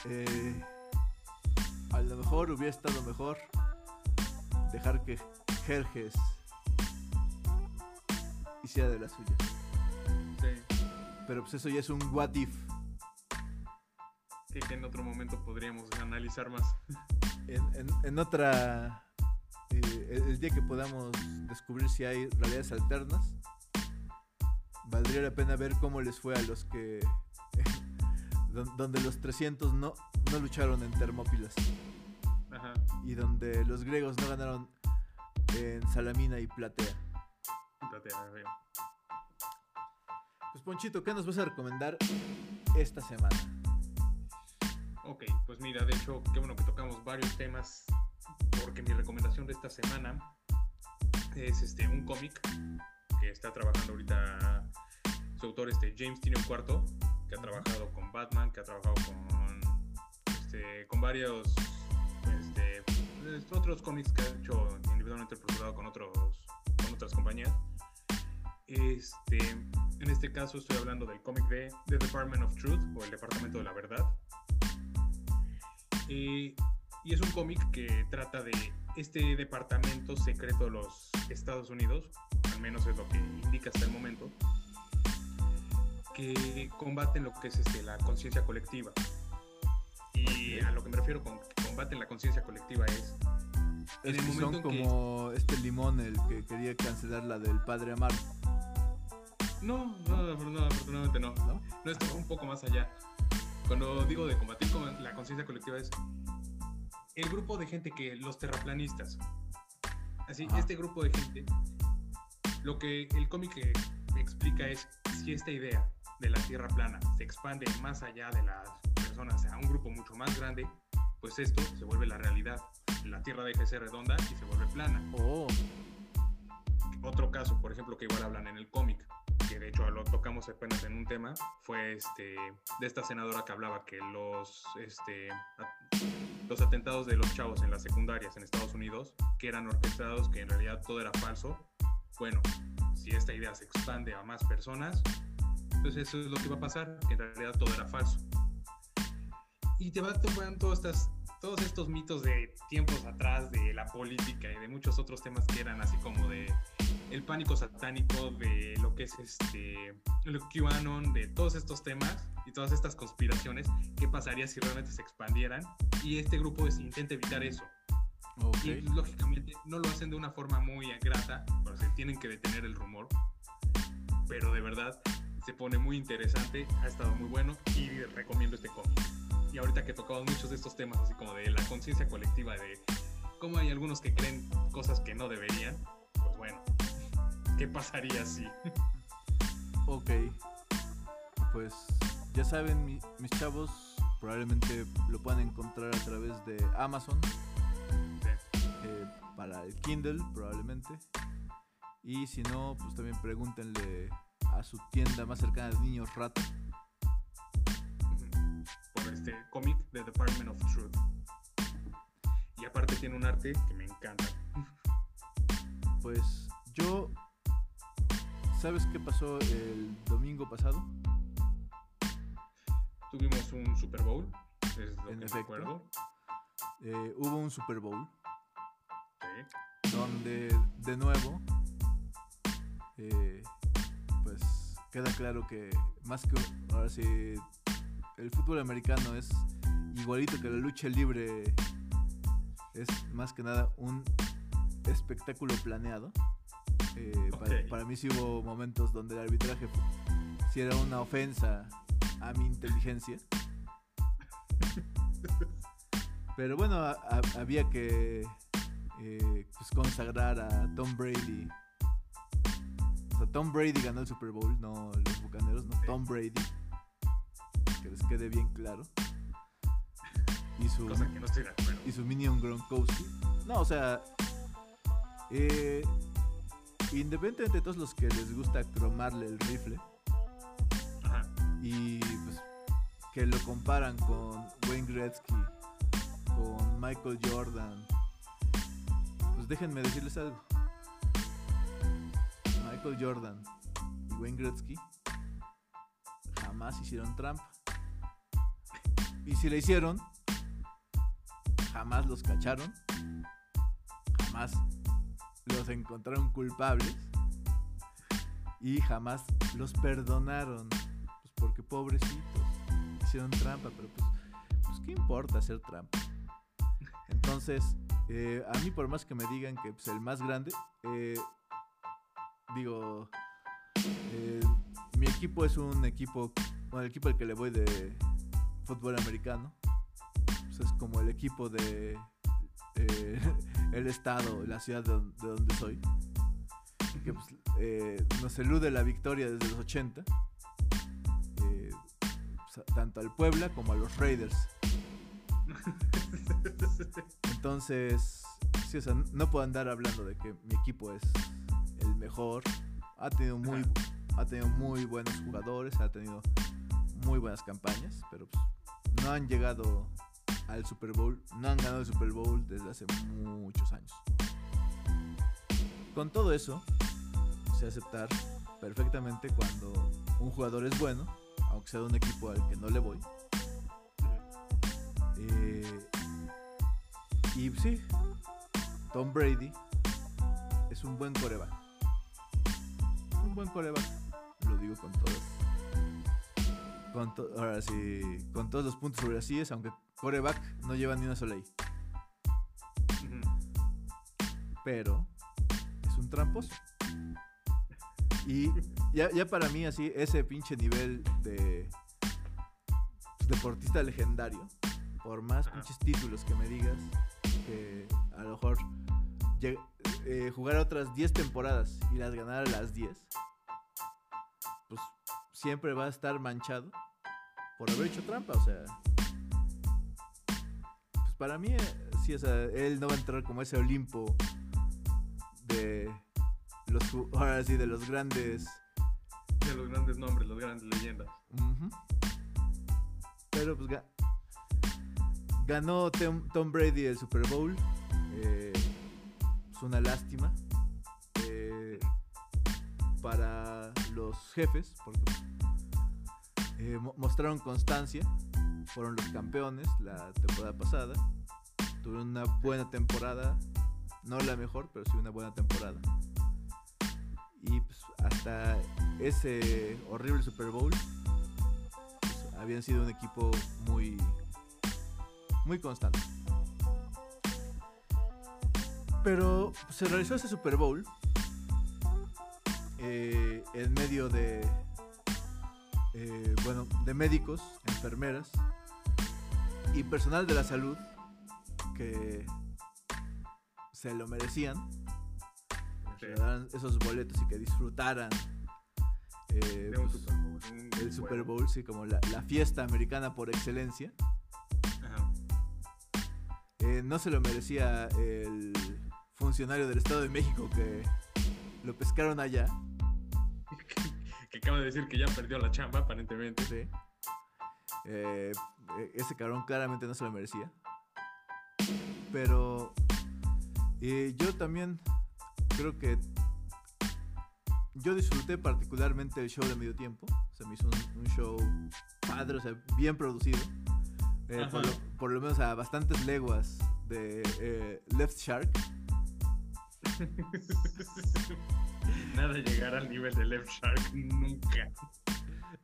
Eh, a lo mejor hubiera estado mejor dejar que Jerjes hiciera de las suyas. Sí. Pero pues eso ya es un what if. Que en otro momento podríamos analizar más. En, en- en otra. Eh, el, el día que podamos descubrir si hay realidades alternas, valdría la pena ver cómo les fue a los que. don- donde los 300 no, no lucharon en Termópilas. Ajá. y donde los griegos no ganaron en Salamina y Platea. Espérate, a ver. Pues Ponchito, ¿qué nos vas a recomendar esta semana? Ok, pues mira, de hecho, qué bueno que tocamos varios temas, porque mi recomendación de esta semana es este, un cómic que está trabajando ahorita su autor, este, James tiene cuarto, que ha trabajado con Batman, que ha trabajado con, este, con varios este, otros cómics que ha hecho individualmente procurado con, otros, con otras compañías. Este, en este caso estoy hablando del cómic de The Department of Truth o el Departamento de la Verdad. Eh, y es un cómic que trata de este departamento secreto de los Estados Unidos, al menos es lo que indica hasta el momento, que combaten lo que es este, la conciencia colectiva. Y a lo que me refiero con que combaten la conciencia colectiva es Es En el que son que- como este limón el que quería cancelar la del padre Amaro, No, no, no, afortunadamente no. ¿no? No, esto un poco más allá. Cuando digo de combatir la conciencia colectiva es el grupo de gente que los terraplanistas. Así, Ajá. este grupo de gente, lo que el cómic explica es si esta idea de la Tierra plana se expande más allá de las personas a un grupo mucho más grande, pues esto se vuelve la realidad. La Tierra deja de ser redonda y se vuelve plana. Oh, Otro caso, por ejemplo, que igual hablan en el cómic, que de hecho lo tocamos apenas en un tema, fue este de esta senadora que hablaba que los, este, los atentados de los chavos en las secundarias en Estados Unidos, que eran orquestados, que en realidad todo era falso. Bueno, si esta idea se expande a más personas, pues eso es lo que va a pasar, que en realidad todo era falso. Y te van tomando estas, todos estos mitos de tiempos atrás, de la política y de muchos otros temas que eran así como de el pánico satánico, de lo que es este, el QAnon, de todos estos temas y todas estas conspiraciones, qué pasaría si realmente se expandieran. Y este grupo pues, intenta evitar eso. ok. Y lógicamente no lo hacen de una forma muy grata, pero se tienen que detener el rumor. Pero de verdad se pone muy interesante, ha estado muy bueno y recomiendo este cómic. Y ahorita que tocamos muchos de estos temas, así como de la conciencia colectiva, de cómo hay algunos que creen cosas que no deberían, pues bueno, ¿qué pasaría si? Ok. Pues ya saben, mi- mis chavos, probablemente lo puedan encontrar a través de Amazon. eh, para el Kindle, probablemente. Y si no, pues también pregúntenle a su tienda más cercana de niños rata. por este cómic de Department of Truth. Y aparte tiene un arte que me encanta. Pues yo. ¿Sabes qué pasó el domingo pasado? Tuvimos un Super Bowl, es lo En que recuerdo. Eh, hubo un Super Bowl Sí. donde de nuevo eh, pues queda claro que más que ahora sí el fútbol americano es igualito que la lucha libre es más que nada un espectáculo planeado Eh, para, mí sí hubo momentos donde el arbitraje si era una ofensa a mi inteligencia Pero bueno, a- a- había que eh, pues, consagrar a Tom Brady. O sea, Tom Brady ganó el Super Bowl, no los bucaneros, no Sí. Tom Brady. Que les quede bien claro. Y su, Cosa que no estoy de acuerdo. y su Minion Gronkowski. No, o sea, eh, independientemente de todos los que les gusta cromarle el rifle Ajá. y pues, que lo comparan con Wayne Gretzky, con Michael Jordan, pues déjenme decirles algo. Michael Jordan y Wayne Gretzky jamás hicieron trampa. Y si la hicieron, jamás los cacharon, jamás los encontraron culpables y jamás los perdonaron. Pues porque pobrecitos hicieron trampa, pero pues, pues ¿qué importa hacer trampa? Entonces, eh, a mí por más que me digan que pues, el más grande, eh, digo, eh, mi equipo es un equipo, bueno, el equipo al que le voy de fútbol americano, pues es como el equipo de eh, el estado, la ciudad de, don- de donde soy, que pues, eh, nos elude la victoria desde los 80, eh, pues, tanto al Puebla como a los Raiders. Entonces, sí, no puedo andar hablando de que mi equipo es el mejor. Ha tenido muy, ha tenido muy buenos jugadores, ha tenido muy buenas campañas, pero pues, no han llegado al Super Bowl, no han ganado el Super Bowl desde hace muchos años. Con todo eso, sé aceptar perfectamente cuando un jugador es bueno, aunque sea de un equipo al que no le voy. Eh, y sí, Tom Brady es un buen coreback. Un buen coreback, lo digo con todas. Con to- ahora sí, con todos los puntos sobre las sillas, aunque coreback no lleva ni una sola I. Pero es un tramposo. Y ya, ya para mí así, ese pinche nivel de pues, deportista legendario, por más pinches títulos que me digas, que a lo mejor eh, jugar otras 10 temporadas y las ganar a las 10, pues siempre va a estar manchado por haber hecho trampa, o sea... Para mí, sí, o sea, él no va a entrar como ese Olimpo de los ahora sí de los grandes. De los grandes nombres, las grandes leyendas. pero pues ga- ganó Tom, Tom Brady el Super Bowl eh, es una lástima eh, para los jefes porque eh, mo- mostraron constancia fueron los campeones la temporada pasada. Tuvieron una buena temporada no la mejor pero sí una buena temporada. Y pues, hasta ese horrible Super Bowl pues, habían sido un equipo muy muy constante. Pero pues, se realizó ese Super Bowl eh, en medio de eh, bueno de médicos enfermeras y personal de la salud que se lo merecían que daran esos boletos y que disfrutaran eh, de un pues, Super Bowl. el Super. Bowl, sí, como la, la fiesta americana por excelencia. Ajá. Eh, no se lo merecía el funcionario del Estado de México que lo pescaron allá. Acaba de decir que ya perdió la chamba, aparentemente. Sí. Eh, eh, ese cabrón claramente no se lo merecía. Pero eh, yo también creo que yo disfruté particularmente el show de medio tiempo. Se me hizo un, un show padre, o sea, bien producido. Eh, por, lo, por lo menos a bastantes leguas de Left Shark. Nada llegará al nivel de Left Shark nunca.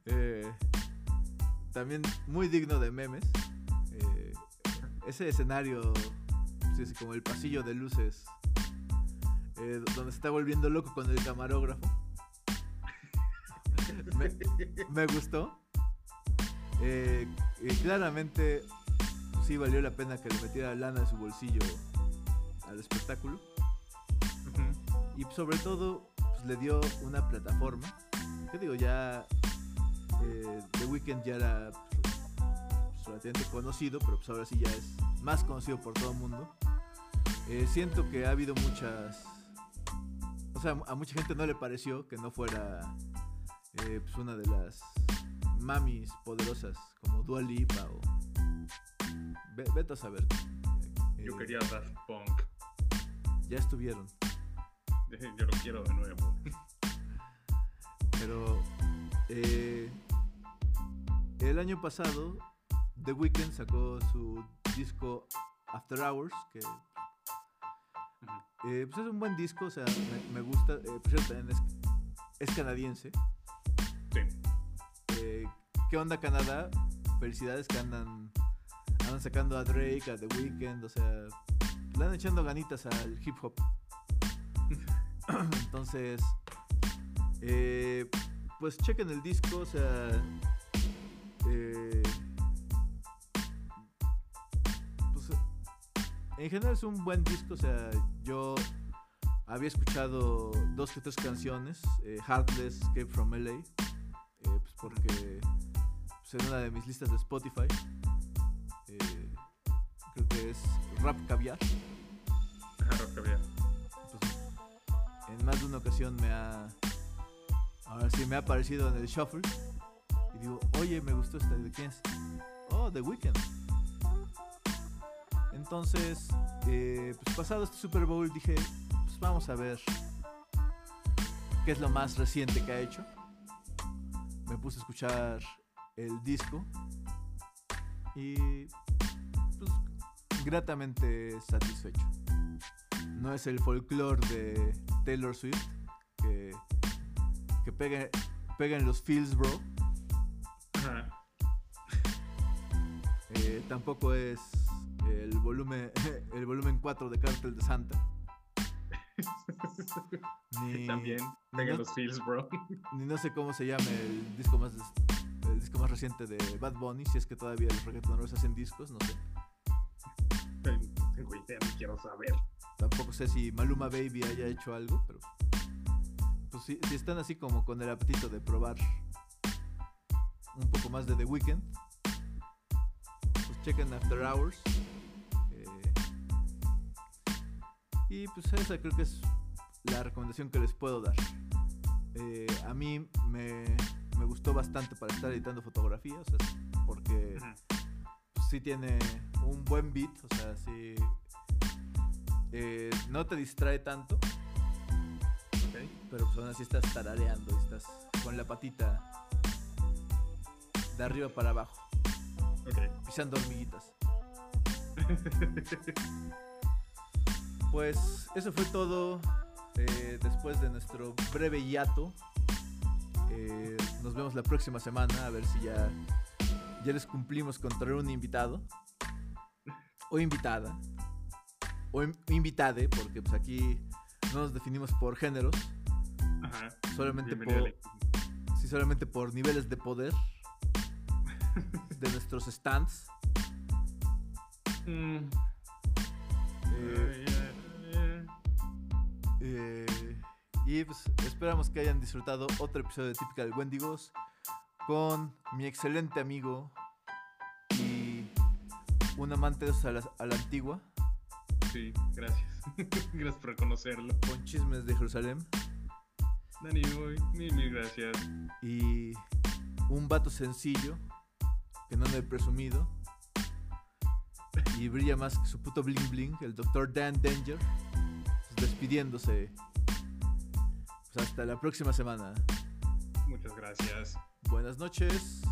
Eh, también muy digno de memes. Eh, ese escenario, como el pasillo de luces, eh, donde se está volviendo loco con el camarógrafo. Me, me gustó. Claramente, sí valió la pena que le metiera lana de su bolsillo al espectáculo. Y sobre todo, pues, le dio una plataforma. ¿Qué digo? Ya eh, The Weeknd ya era pues, relativamente conocido, pero pues ahora sí ya es más conocido por todo el mundo. Eh, siento que ha habido muchas... O sea, a mucha gente no le pareció que no fuera eh, pues una de las mamis poderosas como Dua Lipa o... Ve- Vete a saber. Yo quería Daft Punk. Ya estuvieron. Yo lo quiero de nuevo. Pero eh, el año pasado The Weeknd sacó su disco After Hours, que eh, pues es un buen disco, o sea, me, me gusta. eh, por cierto, también es, es canadiense. Sí. Eh, ¿Qué onda Canadá? Felicidades que andan, andan sacando a Drake, a The Weeknd, o sea, le andan echando ganitas al hip hop. Entonces, eh, pues chequen el disco, o sea, eh, pues, en general es un buen disco, o sea, yo había escuchado dos que tres canciones, eh, Heartless, Escape from LA, pues porque pues, en una de mis listas de Spotify, creo que es Rap Caviar, Rock Caviar. En más de una ocasión me ha, ahora sí me ha aparecido en el shuffle y digo, oye, me gustó esta, ¿de quién es? Oh, The Weeknd. Entonces, eh, pues pasado este Super Bowl dije, pues vamos a ver qué es lo más reciente que ha hecho. Me puse a escuchar el disco y pues gratamente satisfecho. No es el folclore de Taylor Swift que, que pega, pega en los feels, bro. Ajá. Eh, tampoco es el volumen el volumen 4 de Cartel de Santa. Ni, También. Pega no, los feels, bro. ni no sé cómo se llame el disco más el disco más reciente de Bad Bunny, si es que todavía los reggaetoneros hacen discos, no sé. Tengo idea, no quiero saber. Tampoco sé si Maluma Baby haya hecho algo, pero pues si, si están así como con el apetito de probar un poco más de The Weeknd, pues chequen After Hours. eh, y pues esa creo que es la recomendación que les puedo dar. Eh, a mí me, me gustó bastante para estar editando fotografías, o sea, porque pues, sí tiene un buen beat, o sea, sí eh, no te distrae tanto, pero pues aún así estás tarareando, estás con la patita de arriba para abajo, pisando hormiguitas. Pues eso fue todo eh, después de nuestro breve hiato. Eh, nos vemos la próxima semana a ver si ya, ya les cumplimos con traer un invitado o invitada o in- invitade, porque pues aquí no nos definimos por géneros, Ajá. solamente Bienvenido por, sí, solamente por niveles de poder de nuestros stands. Mm. Eh, Eh, y pues esperamos que hayan disfrutado otro episodio de Typical Wendigos con mi excelente amigo y un amante a la, a la antigua, Sí, gracias. gracias por reconocerlo. con chismes de Jerusalén Dani, muy, mil, mil gracias. y un vato sencillo que no me he presumido y brilla más que su puto bling bling, el Dr. Dan Danger, pues, despidiéndose. Pues hasta la próxima semana. Muchas gracias. Buenas noches.